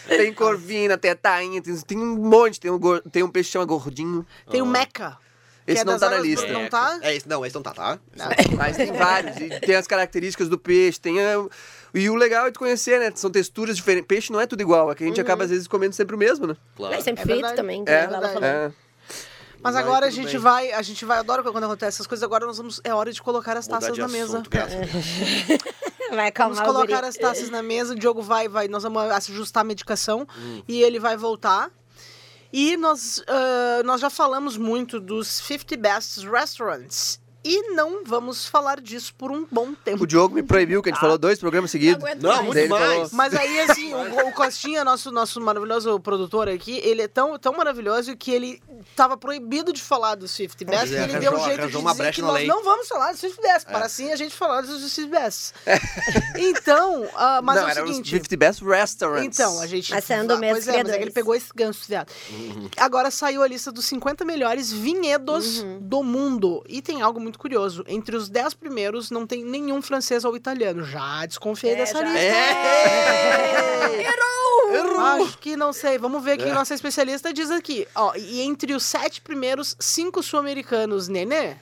Tem corvina, tem a tainha, tem, tem um monte. Tem um, tem um peixe que chama gordinho. Tem o Meca. que Esse é não tá na lista. do- Não tá? É, esse, não, esse não tá, tá? [laughs] Mas tem vários. Tem as características do peixe. Tem a- E o legal é de conhecer, né? São texturas diferentes. Peixe não é tudo igual. É que a gente acaba, às vezes, comendo sempre o mesmo, né? Claro. É sempre É frito verdade. também, que É. É. Mas Vai, agora a gente bem. vai, a gente vai, adoro quando acontece essas coisas. Agora nós vamos, é hora de colocar as Mudar taças de na mesa. assunto. [laughs] Vai Vamos acalmar o colocar as taças na mesa, o Diogo vai, vai, nós vamos ajustar a medicação e ele vai voltar. E nós, ah, nós já falamos muito dos 50 Best Restaurants. E não vamos falar disso por um bom tempo. O Diogo me proibiu, que a gente falou dois programas Não seguidos. Não, mais. muito mais. falou- Mas aí, assim, o, o [laughs] Costinha, nosso, nosso maravilhoso produtor aqui, ele é tão, tão maravilhoso que ele tava proibido de falar dos 50 Best Pois e é, ele deu um jeito de dizer brecha que nós lei. não vamos falar dos 50 Best, para assim a gente falar dos 50 Best. [laughs] Então, ah, mas não, é o seguinte... 50 Best Restaurants. Então, a gente. Mas sendo Ah, mesmo Pois é, mas é que ele pegou esse ganso, viado. Agora saiu a lista dos 50 melhores vinhedos do mundo. E tem algo muito curioso. Entre os 10 primeiros, não tem nenhum francês ou italiano. Já desconfiei É, dessa já. lista. É. Acho que não sei. Vamos ver quem nossa especialista diz aqui. Ó, e entre os sete primeiros, cinco sul-americanos, Nenê.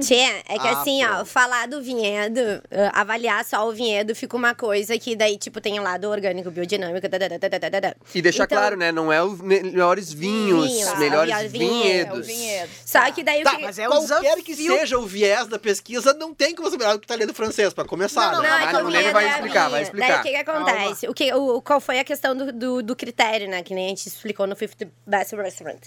Tchê, é que Ah, assim, ó, pronto. falar do vinhedo, eh, avaliar só o vinhedo, fica uma coisa que daí, tipo, tem o lado orgânico, biodinâmico, dadadadadadada. E deixar Então- claro, né? Não é os melhores vinhos, Vinhos, melhores vinhedos. É o vinhedo. Só que daí Tá, que... mas é Qualquer que seja o viés da pesquisa, não tem como saber o que tá lendo francês, pra começar, Não, né? Não, é Mas que o o Lene vinhedo vai é a explicar, vai explicar. Daí o que que acontece? O que, o, qual foi a questão do, do, do critério, né? Que nem a gente explicou no Fifth Best Restaurant.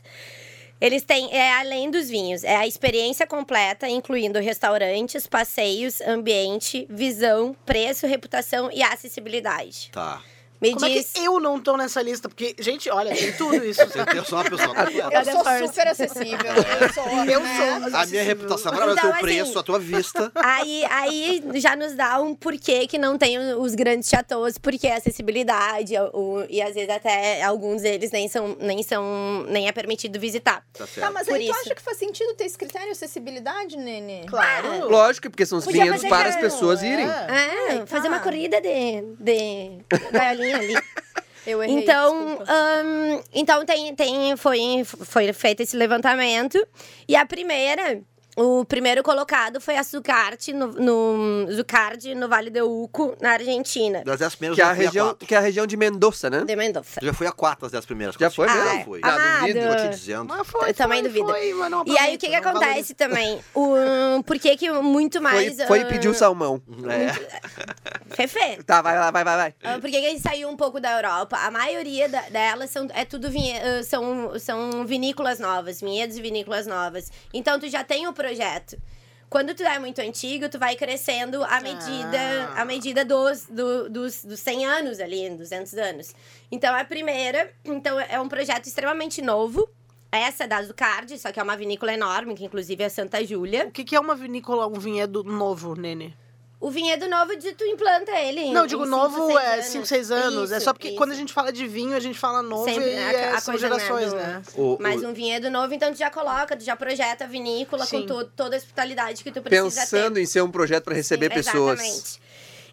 Eles têm, é além dos vinhos, é a experiência completa, incluindo restaurantes, passeios, ambiente, visão, preço, reputação e acessibilidade. Tá. Me Como é diz. que eu não tô nessa lista? Porque, gente, olha, tem tudo isso. Eu sou uma pessoa completa. Eu sou super acessível. Eu sou, [laughs] Eu né? sou. A minha reputação, agora o Então, teu assim, preço, a tua vista. Aí, aí já nos dá um porquê que não tem os grandes chateaus, porque é acessibilidade, o, e às vezes até alguns deles nem são, nem são, nem é permitido visitar. Tá Tá, certo. mas Por aí tu isso. acha que faz sentido ter esse critério de acessibilidade, Nene? Claro. Lógico, porque são os Podia vinhedos para as pessoas irem. É. É, fazer uma corrida de, de [laughs] gaiolinha ali. [laughs] Eu errei, Então, ahn, então tem, tem, foi, foi feito esse levantamento. E a primeira, o primeiro colocado foi a Zucarte, no, no, Zucardi, no Vale do Uco, na Argentina. Das dez primeiras, Que é, a já região, que é a região de Mendoza, né? De Mendoza. Eu já fui a quatro das dez primeiras. Já foi Não, mesmo? fui. Ah, Amado. duvido. Tô te dizendo. Mas foi, Eu também foi, duvido. foi, mas não E aí, o que que acontece também? O, por que que muito Foi, mais... foi ah, pedir o salmão. É. Fefe. Tá, vai lá, vai, vai, vai. Ah, Por que, que a gente saiu um pouco da Europa? A maioria da- delas são, é tudo vinhe- ah, são, são vinícolas novas, vinhedos e vinícolas novas. Então, tu já tem o projeto. Quando tu é muito antigo, tu vai crescendo à medida, Ah. à medida dos, do- dos, dos 100 anos ali, 200 anos. Então, a primeira então é um projeto extremamente novo. Essa é da Zucard, só que é uma vinícola enorme, que inclusive é Santa Júlia. O que, que é uma vinícola, um vinhedo novo, Nene? O vinhedo novo, de, tu implanta ele. Não, em digo cinco, novo é anos. 5, 6 anos. é Isso, só porque isso. quando a gente fala de vinho, a gente fala novo Sempre, e né, é, a são né, gerações, né? O- Mas o- um vinhedo novo, então tu já coloca, tu já projeta a vinícola Sim. com to- toda a hospitalidade que tu precisa Pensando ter. em ser um projeto para receber Sim, pessoas. Exatamente.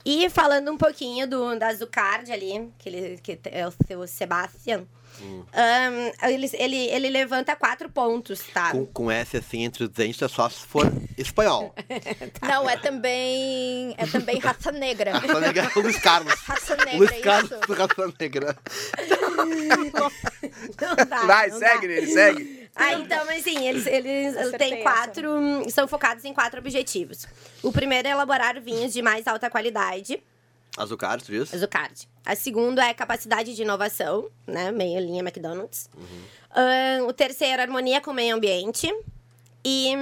E falando um pouquinho do, da Zucard ali, que, ele, que é o seu Sebastian, Hum. ahn, ele, ele, ele levanta quatro pontos, tá? Com, com S assim entre os dentes é só se for espanhol. [laughs] Não, é também. É também raça negra. [laughs] Negar o Luiz Carlos. Raça negra, Luiz é Carlos isso. Raça Negra. Não dá, Vai, não segue dá. nele, segue. Ah, então, assim, eles, eles têm essa. quatro. São focados em quatro objetivos. O primeiro é elaborar vinhos de mais alta qualidade, Azucar, tu diz? Zucard. A segunda é capacidade de inovação, né? Meio linha McDonald's. Ahn, o terceiro, harmonia com o meio ambiente. E,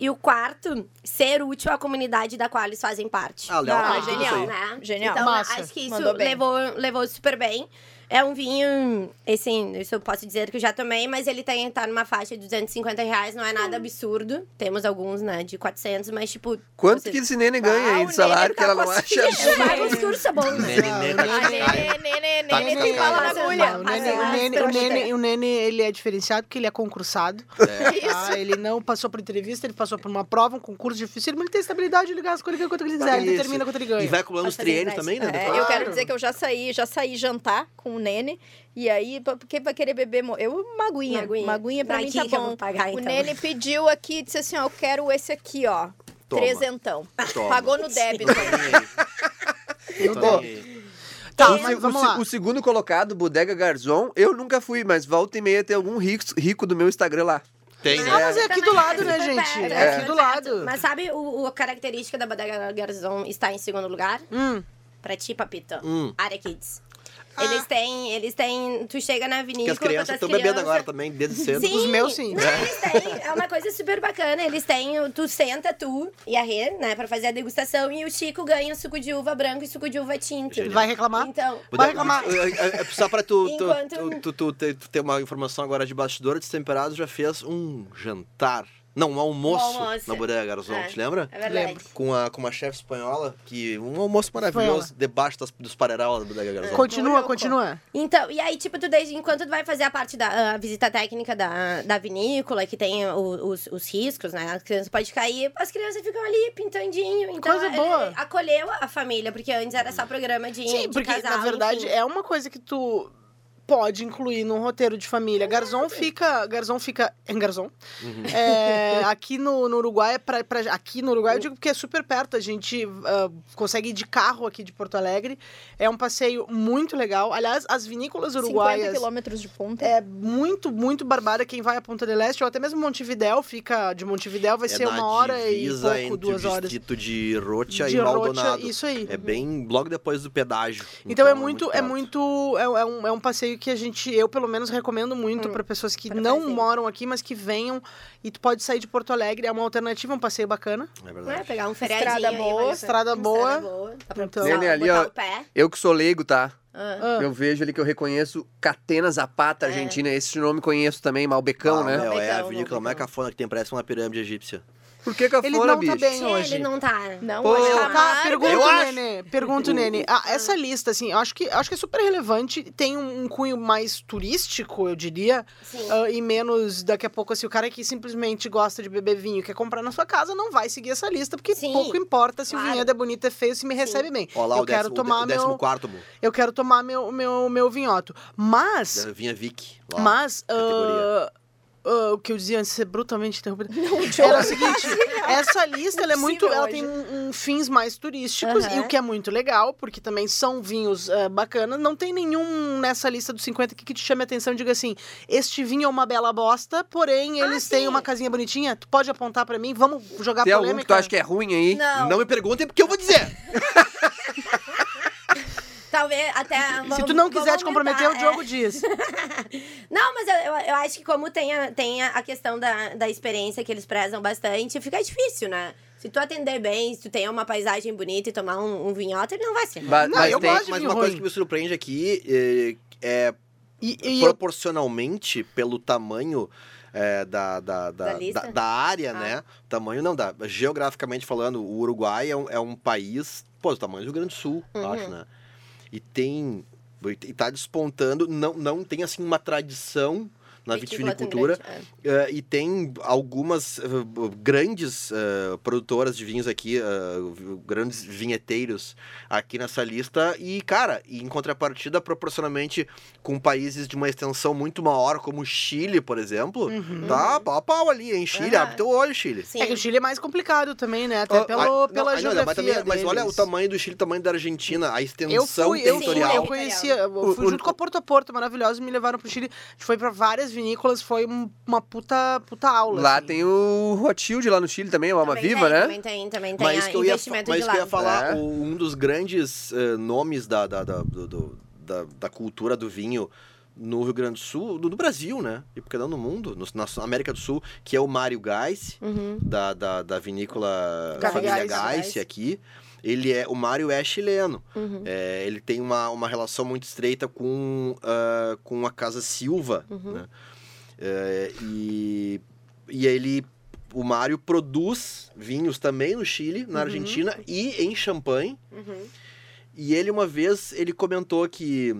e o quarto, ser útil à comunidade da qual eles fazem parte. Ah, Léo, Ah, genial. né? Genial. Então, Massa. acho que isso Mandou bem. levou, levou super bem. É um vinho, assim, isso eu posso dizer que eu já tomei, mas ele tem, tá numa faixa de 250 reais, não é nada absurdo. Temos alguns, né, de 400, mas tipo... Quanto você- que esse nene ganha Ah, aí de salário que ela tá não com as acha absurdo? pago uns cursos bons. Nene, nene, tá Tá tem bala na agulha. Não, o Nene, é ele é diferenciado porque ele é concursado. É. Ah, ele não passou por entrevista, ele passou por uma prova, um concurso difícil, mas ele tem estabilidade, ele gasta quando ele, quanto ele quiser, ele determina quanto ele ganha. E vai acumulando os triênios também, né? É, eu quero dizer que eu já saí, já saí jantar com o Nene. E aí, porque vai querer beber. Eu, uma aguinha. Uma aguinha. Uma aguinha pra mim aqui tá bom. pagar, O então. Nene pediu aqui, disse assim: ó, eu quero esse aqui, ó. Toma. Trezentão. Toma. Pagou no débito. Eu tô aí. Tá, o, mas se- vamos o o segundo colocado, Bodega Garzon, eu nunca fui, mas volta e meia tem algum rico, rico do meu Instagram lá. Tem, Ah, né? mas é aqui do lado, né, gente? perto, É aqui super do lado. Mas sabe o, o- a característica da Bodega Garzon está em segundo lugar? Hum, Pra ti, papito. Hum. Área Kids. Eles têm, eles têm... Tu chega na Que vinícola as crianças estão bebendo agora também, desde cedo. Sim, Os meus, sim. Não, eles têm. É uma coisa super bacana. Eles têm. Tu senta, tu e a Rê, né, pra fazer a degustação. E o Chico ganha suco de uva branco e suco de uva tinto. Genial. vai reclamar? Então. Vai reclamar. É, é, é Só pra tu, tu, Enquanto- tu, tu, tu ter, tu ter uma informação agora de bastidor, Destemperados já fez um jantar. Não, um almoço, Um almoço. na Bodega Garzon, É. te lembra? É verdade. Lembro. Com, a, com uma chefe espanhola, que um almoço maravilhoso, Espanhola. debaixo das, dos pareral da Bodega Garzon. Continua, continua. Então, e aí, tipo, tu desde enquanto tu vai fazer a parte da a visita técnica da, da vinícola, que tem o- os, os riscos, né? As crianças podem cair, as crianças ficam ali pintandinho. Então, Coisa ele boa. acolheu a família, porque antes era só programa de, Sim, de porque casal, na verdade enfim. é uma coisa que tu pode incluir num roteiro de família. Garzon fica, Garzon fica em Garzon. É, aqui no, no Uruguai, é pra, pra- aqui no Uruguai eu digo porque é super perto, a gente ah, consegue ir de carro aqui de Porto Alegre. É um passeio muito legal. Aliás, as vinícolas 50 uruguaias quilômetros de ponta. é muito, muito barbada quem vai a Ponta del Este, ou até mesmo Montevidéu, fica de Montevidéu vai é ser uma hora e pouco, entre duas o horas. distrito de Rocha De e Maldonado. Rocha, isso aí. É bem logo depois do pedágio. Então, é muito, é perto. muito, é, é um, é um passeio que a gente, eu pelo menos recomendo muito Hum, para pessoas que não fazer. moram aqui, mas que venham e tu pode sair de Porto Alegre, é uma alternativa, é um passeio bacana. É É, verdade. pegar um Estrada feriadinho aí, boa, vale a pena. estrada boa. Pra Então- Nene, ali, ó. Eu que sou leigo, tá? Ah. Eu vejo ali que eu reconheço Catena Zapata, Argentina. Esse nome conheço também, Malbecão, Ah, né? meu, é a vinícola mais cafona que tem, parece uma pirâmide egípcia. Por que cafona, Ele não tá bicho? bem Sim, hoje. ele não tá. Não, Pô. hoje tá Tá, pergunta, Eu acho. Nene. Pergunta, Nene. Ah, essa lista, assim, eu acho que, acho que é super relevante. Tem um, um cunho mais turístico, eu diria. Sim. ah, e menos, daqui a pouco, assim, o cara que simplesmente gosta de beber vinho e quer comprar na sua casa, não vai seguir essa lista, porque Sim, pouco importa se o claro. vinhedo é bonito, é feio, se me recebe bem. Ó lá eu o quero décimo, tomar o décimo meu. quarto. Eu quero tomar meu, meu, meu vinhoto. Mas. Vinha Vic. lá. Mas. categoria. Ah, ah, o que eu dizia antes de ser brutalmente interrompido. Era o seguinte: essa lista ela é muito. Impossível Ela hoje. tem um, um fins mais turísticos, Aham. e o que é muito legal, porque também são vinhos ah, bacanas. Não tem nenhum nessa lista dos 50 aqui que te chame a atenção e diga assim: este vinho é uma bela bosta, porém eles têm sim. uma casinha bonitinha. Tu pode apontar pra mim? Vamos jogar Tem algum polêmica? que tu acha que é ruim aí? Não, Não me perguntem porque eu vou dizer. [laughs] talvez até... Se tu não quiser te comprometer, o Diogo diz. [laughs] Não, mas eu, eu, eu acho que como tem a, tem a questão da, da experiência que eles prezam bastante, fica difícil, né? Se tu atender bem, se tu tem uma paisagem bonita e tomar um, um vinhote, ele não vai ser. Ba- Não, mas eu tem... gosto Mas uma coisa ruim. que me surpreende aqui é, é E, e eu- proporcionalmente pelo tamanho é, da, da, da, da- da área, Ah. né? Tamanho não dá. Geograficamente falando, o Uruguai é um, é um país, pô, do tamanho do Rio Grande do Sul, Uhum. acho, né? E tem. E tá despontando, não, não tem assim uma tradição na vitivinicultura. é. Eh, e tem algumas eh, grandes eh, produtoras de vinhos aqui, grandes vinheteiros aqui nessa lista. E, cara, em contrapartida, proporcionalmente com países de uma extensão muito maior, como o Chile, por exemplo, Uhum. tá pau a pau ali, hein? Chile, Aham. abre teu olho, Chile. Sim. É que o Chile é mais complicado também, né? Até Ah, pelo, ah, não, pela ah, não, geografia mas, também, mas olha o tamanho do Chile, o tamanho da Argentina, a extensão Eu fui, eu fui, territorial. eu conhecia, eu fui O- junto com a Porto a Porto, maravilhosa, me levaram pro Chile. A gente foi pra várias vinícolas, foi um- uma puta, puta aula. Lá assim. tem o Rothschild lá no Chile também, a Alma Também Viva, tem, né? Também tem, também tem Mas a que eu ia, mas de que eu ia falar, É. o- um dos grandes eh, nomes da, da, da, do- do- da, da cultura do vinho no Rio Grande do Sul, no, no Brasil, né? E porque não no mundo, no- na América do Sul, que é o Mário Gais, Uhum. da, da, da vinícola Família Gais. Gais aqui. Ele é, o Mário é chileno. Uhum. É, ele tem uma, uma relação muito estreita com, ah, com a Casa Silva, Uhum. né? É, e, e ele, o Mário produz vinhos também no Chile, na Argentina e em Champagne. Uhum. E ele uma vez ele comentou que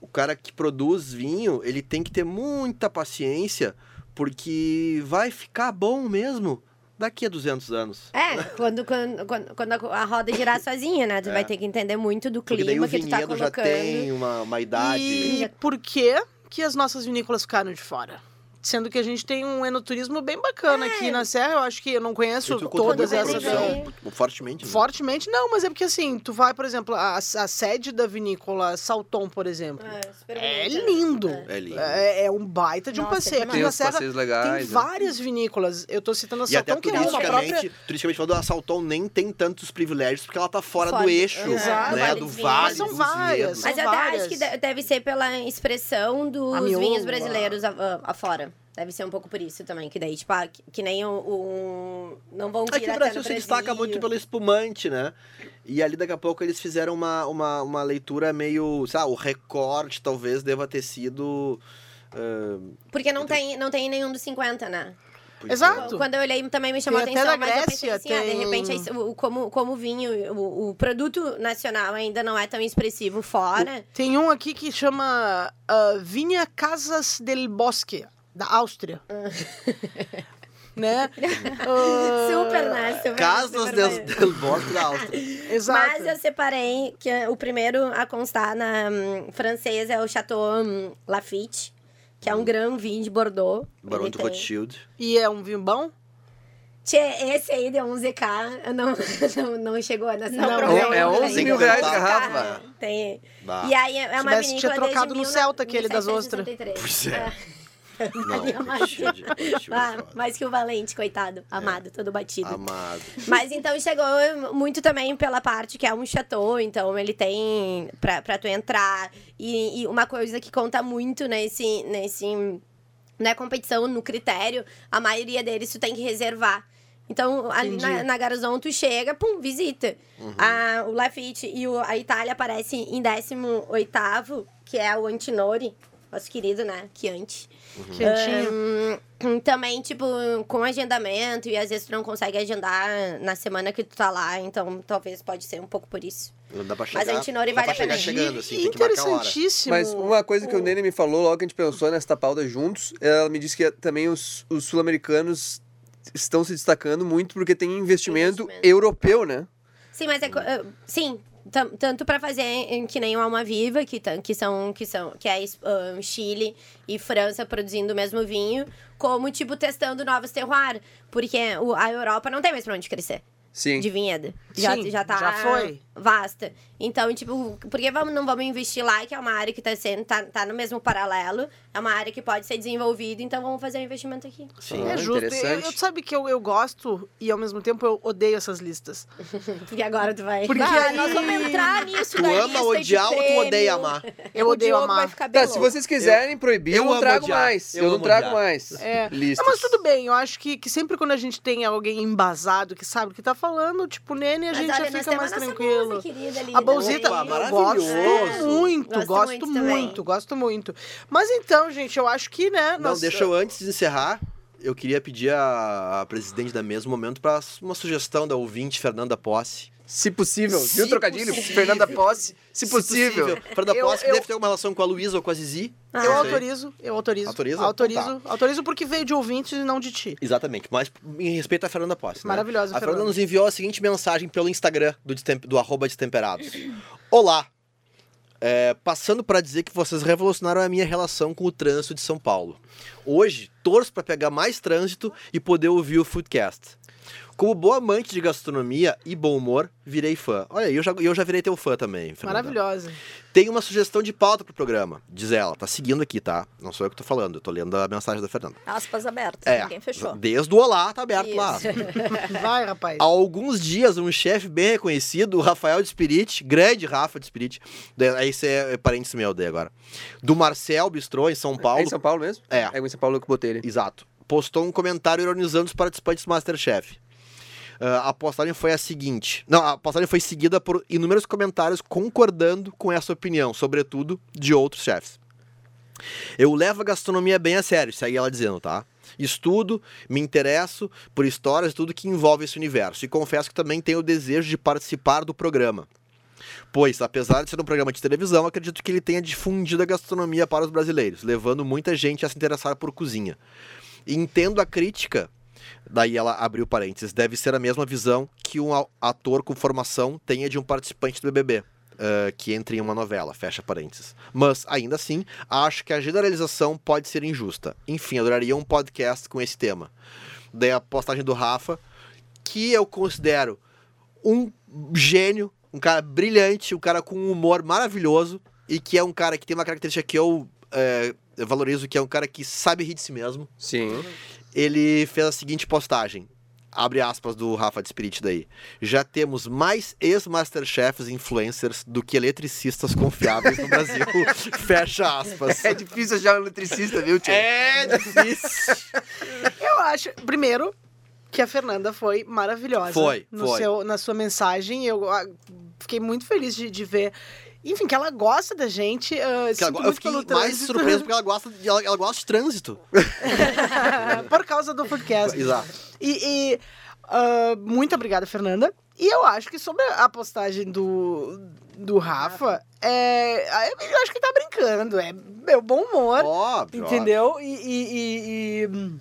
o cara que produz vinho, ele tem que ter muita paciência, porque vai ficar bom mesmo daqui a 200 anos. É, quando, quando, quando, a roda girar [laughs] sozinha, né? Tu É. vai ter que entender muito do daí clima o que tu tá vinhedo já colocando. tem uma, uma idade. E por que que as nossas vinícolas ficaram de fora? Sendo que a gente tem um enoturismo bem bacana aqui na Serra, eu acho que eu não conheço todas essas, né? Fortemente. né? Fortemente, não, mas é porque assim, tu vai, por exemplo, a, a sede da vinícola Salton, por exemplo. É, super É lindo. É. É lindo. É, é um baita de um Nossa, passeio. é Aqui Tem na Serra passeios tem legais. né? várias vinícolas. Eu tô citando a E até Salton, que é uma turisticamente, própria... turisticamente falando, a Salton nem tem tantos privilégios porque ela tá fora, Fora do eixo, Exato. né, Vale do vale Mas são várias, Mas eu acho que de- deve ser pela expressão dos vinhos brasileiros a- Deve ser um pouco por isso também. Que daí, tipo, ah, que, que nem o, o- Não vão É que o até Brasil se destaca muito pelo espumante, né? E ali daqui a pouco eles fizeram uma, uma, uma leitura meio. Sabe, o recorte talvez deva ter sido. ah, Porque não tem, não tem nenhum dos 50, né? pois é. Exato. Quando eu olhei também me chamou a Tem até atenção, mas eu pensei Grécia, assim, ah, de tem- repente, aí, o, como, como o vinho, o, o produto nacional ainda não é tão expressivo fora. Tem um aqui que chama ah, Vinha Casas del Bosque, da Áustria. [laughs] né? [laughs] Ah, Super, né? Super, Casas del, del da Áustria. [laughs] Exato. Mas eu separei que o primeiro a constar na hum, francesa é o Chateau hum, Lafite, que é um Grand Vin de Bordeaux. Barão de Rothschild. E é um vinho bom? Tchê, esse aí deu um ZK, não, não, não chegou nessa Não, promoção é 11 ainda. mil reais a Tá, garrafa. Tem. Bah. E aí é é uma Tivesse- vinícola tinha trocado desde no Celta aquele das 1763. Pois é. Não, é é [laughs] Ah, mais que o Valente, coitado. Amado, todo batido. Amado. Mas então chegou muito também pela parte que é um chateau, então ele tem pra, pra tu entrar. E, e uma coisa que conta muito nesse, nesse. Na competição, no critério, a maioria deles tu tem que reservar. Então, ali Entendi. na, na Garzon, tu chega, pum, visita. A, o Lafitte e o- a Itália aparecem em 18, que é o Antinori, nosso querido, né? Chianti. Quentinho. Hum, também, tipo, com agendamento, e às vezes tu não consegue agendar na semana que tu tá lá, então talvez pode ser um pouco por isso. Não dá pra Mas chegar. Antinori não vale a chegar pena. chegando, assim, tem que marcar a hora. Interessantíssimo. Mas uma coisa que o Nene me falou logo que a gente pensou nesta pauta juntos, ela me disse que também os, os sul-americanos estão se destacando muito porque tem investimento, Investimento. europeu, né? Sim, mas é. sim. Tanto pra fazer que nem o Alma Viva, que, que são, que são, que é ah, Chile e França produzindo o mesmo vinho, como, tipo, testando novos terroirs. Porque o- a Europa não tem mais pra onde crescer. Sim. de vinhedo. Já, Sim, já tá já foi. Vasta. Então, tipo, por que vamos, não vamos investir lá, que é uma área que tá, sendo, tá, tá no mesmo paralelo, é uma área que pode ser desenvolvida, então vamos fazer um investimento aqui. Sim. Ah, É justo. Eu, interessante. eu sabe que eu, eu gosto e ao mesmo tempo eu odeio essas listas. [laughs] Porque agora tu vai. Porque Ah, aí- nós vamos entrar nisso Tu da ama lista odiar de ou tu odeia amar? [laughs] Eu O odeio amar. vai ficar bem Tá, se vocês quiserem proibir, eu, eu não trago odiar. mais. Eu Eu, não trago odiar. mais. É. Listas. Não, mas tudo bem, eu acho que, que sempre quando a gente tem alguém embasado que sabe o que tá falando, tipo, Nene, a Mas gente já olha, nós fica mais a nossa querida A bolsita, Opa, eu gosto muito, Gosto gosto muito gosto muito. Mas então, gente, eu acho que, né, Não, nós- deixa eu antes de encerrar. Eu queria pedir à, à presidente da mesa um momento para uma sugestão da ouvinte Fernanda Posse. Se possível. Se Viu o trocadilho? possível. Fernanda Posse. Se possível. Fernanda Eu- Posse eu- deve ter uma relação com a Luísa ou com a Zizi. Ah, Eu autorizo, eu autorizo. Autoriza? Autorizo, Então autorizo porque veio de ouvintes e não de ti. Exatamente, mas em respeito à Fernanda Posse. né? Maravilhosa, A Fernanda Fernanda. nos enviou a seguinte mensagem pelo Instagram do, Destem- do arroba Destemperados. Olá! É, passando para dizer que vocês revolucionaram a minha relação com o trânsito de São Paulo. Hoje, torço para pegar mais trânsito e poder ouvir o Foodcast. Como boa amante de gastronomia e bom humor, virei fã. Olha, aí, eu já, eu já virei teu fã também, Fernanda. Maravilhosa. Tem uma sugestão de pauta pro programa, diz ela. Tá seguindo aqui, tá? Não sou eu que tô falando, eu tô lendo a mensagem da Fernanda. Aspas abertas, É, ninguém fechou. desde o olá tá aberto lá. Isso. [laughs] Vai, rapaz. Há alguns dias, um chefe bem reconhecido, o Rafael de Spirit, grande Rafa de Spirit, daí- esse é parente meu daí agora, do Marcel Bistrô, em São É Paulo, em São Paulo mesmo? É. É em São Paulo que botei ele. exato, postou um comentário ironizando os participantes do Masterchef. Ah, a postagem foi a seguinte, não, a postagem foi seguida por inúmeros comentários concordando com essa opinião, sobretudo de outros chefes. Eu levo a gastronomia bem a sério, segue ela dizendo, tá? Estudo, me interesso por histórias tudo que envolve esse universo. E confesso que também tenho o desejo de participar do programa. Pois, apesar de ser um programa de televisão, acredito que ele tenha difundido a gastronomia para os brasileiros, levando muita gente a se interessar por cozinha. Entendo a crítica, daí ela abriu parênteses, deve ser a mesma visão que um ator com formação tenha de um participante do BBB. eh, que entre em uma novela, fecha parênteses. Mas, ainda assim, acho que a generalização pode ser injusta. Enfim, adoraria um podcast com esse tema. Daí a postagem do Rafa, que eu considero um gênio, um cara brilhante, um cara com um humor maravilhoso e que é um cara que tem uma característica que eu eh, valorizo, que é um cara que sabe rir de si mesmo. Sim. Ele fez a seguinte postagem. Abre aspas do Rafa de Spirit daí. Já temos mais ex-masterchefs influencers do que eletricistas confiáveis no Brasil. [laughs] Fecha aspas. É difícil achar um eletricista, viu, tio? É difícil. Eu acho, primeiro, que a Fernanda foi maravilhosa. Foi, no foi. Seu, na sua mensagem. Eu ah, fiquei muito feliz de, de ver. Enfim, que ela gosta da gente. ah, Que ela eu fiquei mais trânsito. surpreso porque ela gosta, de, ela, ela gosta de trânsito. [laughs] Por causa do podcast. Exato. E, e, ah, muito obrigada, Fernanda. E eu acho que sobre a postagem do, do Rafa, é, eu acho que tá brincando. É meu bom humor. Óbvio. Entendeu? E, e- e- e,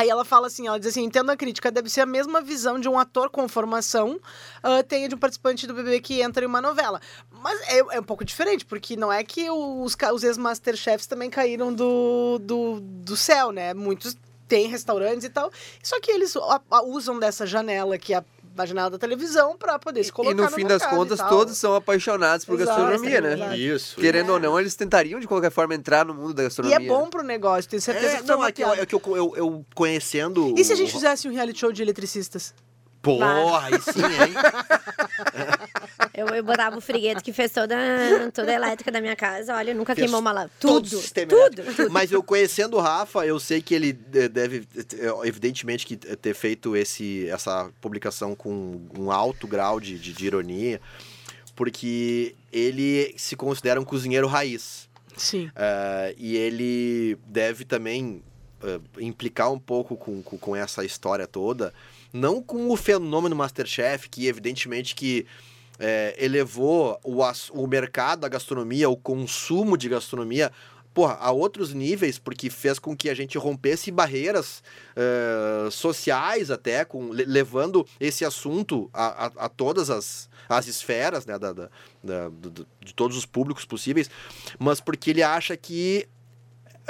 Aí ela fala assim, ela diz assim, entendo a crítica, deve ser a mesma visão de um ator com formação uh, tenha de um participante do BBB que entra em uma novela. Mas é, é um pouco diferente, porque não é que os, os ex-masterchefs também caíram do, do, do céu, né? Muitos têm restaurantes e tal, só que eles a, a, usam dessa janela que é a janela da televisão para poder se colocar E no fim das contas, todos são apaixonados por Exato, gastronomia, né? exato. Isso. Querendo ou não, eles tentariam de qualquer forma entrar no mundo da E gastronomia. é bom pro negócio, tenho certeza É, que não, é que, eu, é que eu, eu, eu conhecendo. E se a gente o- fizesse um reality show de eletricistas? Porra, aí sim, hein? [laughs] Eu, eu botava o frigueto que fez toda, toda a elétrica da minha casa. Olha, nunca Fez queimou uma todo Tudo, sistema tudo, elétrico. tudo. Mas eu conhecendo o Rafa, eu sei que ele eh, deve, eh, evidentemente, que ter feito esse, essa publicação com um alto grau de, de, de ironia, porque ele se considera um cozinheiro raiz. Sim. Eh, e ele deve também eh, implicar um pouco com, com, com essa história toda, não com o fenômeno Masterchef, que evidentemente que eh, elevou o, o mercado da gastronomia, o consumo de gastronomia, porra, a outros níveis, porque fez com que a gente rompesse barreiras eh, sociais até, com, le- levando esse assunto a, a, a todas as, as esferas né, da, da- da- do- de todos os públicos possíveis, mas porque ele acha que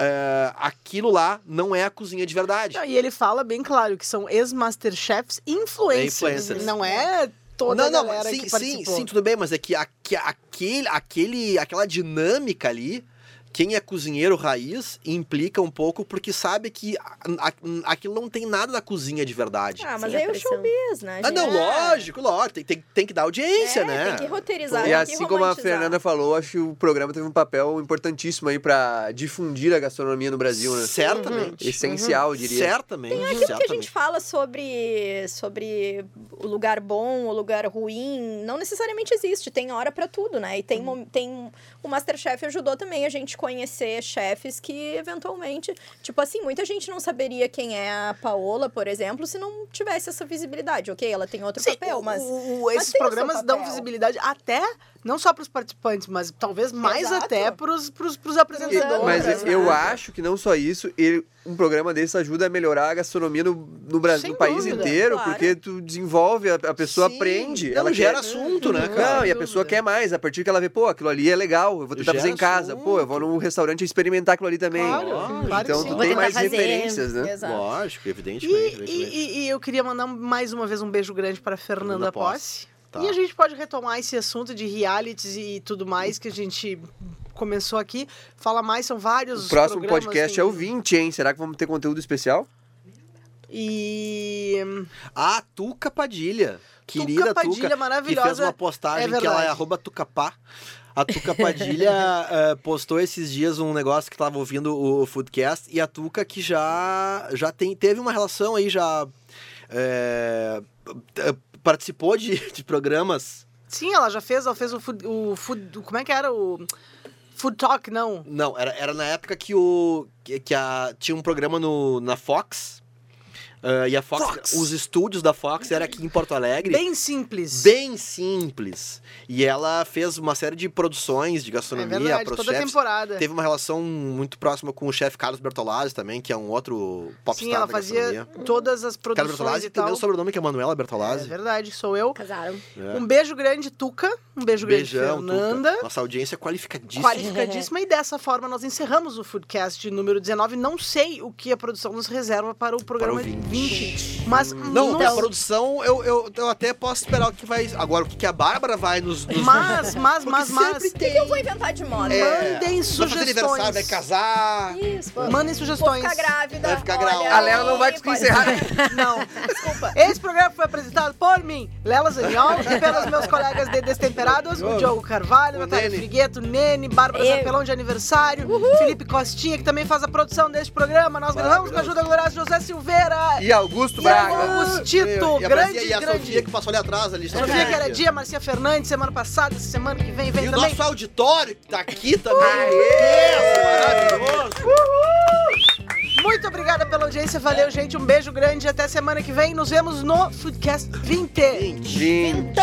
eh, aquilo lá não é a cozinha de verdade. Não, E ele fala bem claro que são ex-masterchefs influencers. Influencers. Não é toda não, a não, galera sim, que sim, sim, tudo bem, mas é que aque- aquele, aquele, aquela dinâmica ali, quem é cozinheiro raiz implica um pouco porque sabe que a- a- aquilo não tem nada da cozinha de verdade. Ah, mas Sim, aí é o pressão. showbiz, né? Ah, não, lógico, lógico, tem, tem, tem que dar audiência, É, né? tem que roteirizar, E tem que assim como a. Fernanda falou, acho que o programa teve um papel importantíssimo aí pra difundir a gastronomia no Brasil, né? Certamente. Essencial, eu diria. Certamente. Aquilo que a certamente. gente fala sobre, sobre o lugar bom, o lugar ruim, não necessariamente existe. Tem hora pra tudo, né? E tem, mom- tem o Masterchef ajudou também a gente conhecer chefes que eventualmente, tipo assim, muita gente não saberia quem é a Paola, por exemplo, se não tivesse essa visibilidade. OK, ela tem outro Sim, papel, o- mas o- mas esses o programas dão visibilidade até, não só para os participantes, mas talvez mais Exato. até para os apresentadores. mas eu acho que não só isso, ele- um programa desse ajuda a melhorar a gastronomia no, no Brasil, Sem no país dúvida, inteiro, claro. porque tu desenvolve, a, a pessoa Sim, aprende, não, ela gera quer... assunto, né, cara? Não, e a pessoa quer mais, a partir que ela vê, pô, aquilo ali é legal, eu vou tentar Gera fazer em casa, pô, eu vou num restaurante experimentar aquilo ali também. Claro, claro então tu tem mais fazer. referências, né? Exato. Lógico, E, evidentemente. e- evidentemente. e- e eu queria mandar mais uma vez um beijo grande para Fernanda Fernanda Posse. Posse. Tá. E a gente pode retomar esse assunto de realities e tudo mais que a gente começou aqui. Fala mais, são vários O próximo podcast tem- é o 20, hein? Será que vamos ter conteúdo especial? E A Tuca Padilha. Querida Tuca Padilha, Tuca, maravilhosa. que fez uma postagem é que ela é arroba Tucapá. A Tuca Padilha [laughs] eh, postou esses dias um negócio que tava ouvindo o Foodcast e a Tuca que já, já tem, teve uma relação aí, já eh, participou de, [laughs] de programas. sim, ela já fez, ela fez o food, o food como é que era o Food Talk, não? Não, era, era na época que o que, que a, tinha um programa no, na Fox. Eh, e a Fox, Fox. os estúdios da Fox era aqui em Porto Alegre. Bem simples. bem simples. E ela fez uma série de produções de é gastronomia verdade, para os toda chefs. temporada. Teve uma relação muito próxima com o chefe Carlos Bertolazzi também, que é um outro popstar Sim, ela da fazia gastronomia. todas as Carlos produções Bertolazzi e tem o mesmo sobrenome que a Manuela É Bertolazzi. verdade, sou eu. Casaram. É. Um beijo grande, Tuca. Um beijo grande, Beijão, Fernanda. Tuca. Nossa audiência é qualificadíssima. Qualificadíssima. e dessa forma nós encerramos o Foodcast número 19. Não sei o que a produção nos reserva para o programa 20. 20. Mas, Não, nos- a produção, eu, eu, eu até posso esperar o que vai. Agora, o que que a Bárbara vai nos. nos... mas, mas, mas, mas. sempre tem. Eu vou inventar de moda. É, Mandem vai fazer aniversário, sugestões. vai casar. Isso, vou, Mandem sugestões. ficar grávida. Vai ficar olha grávida. A Lela não vai conseguir encerrar. [laughs] Não. Desculpa. Esse programa foi apresentado por mim, Lela Zaniol, e pelos meus [laughs] colegas de Destemperados, o Diogo Carvalho, O Natália. Frigueto, Nene, Bárbara Eu. Zapelão de aniversário, Felipe Costinha, que também faz a produção deste programa. Nós gravamos com a ajuda gloriosa de José Silveira. E Augusto E Braga. Augustito, e a, grande, e a grande. Sofia que passou ali atrás ali. Sofia que era dia, Marcia Fernandes, semana passada, semana que vem, vem E o também. nosso auditório que tá aqui também. Yes, maravilhoso. Muito obrigada pela audiência, valeu, gente. Um beijo grande e até semana que vem. Nos vemos no Foodcast 20. 20.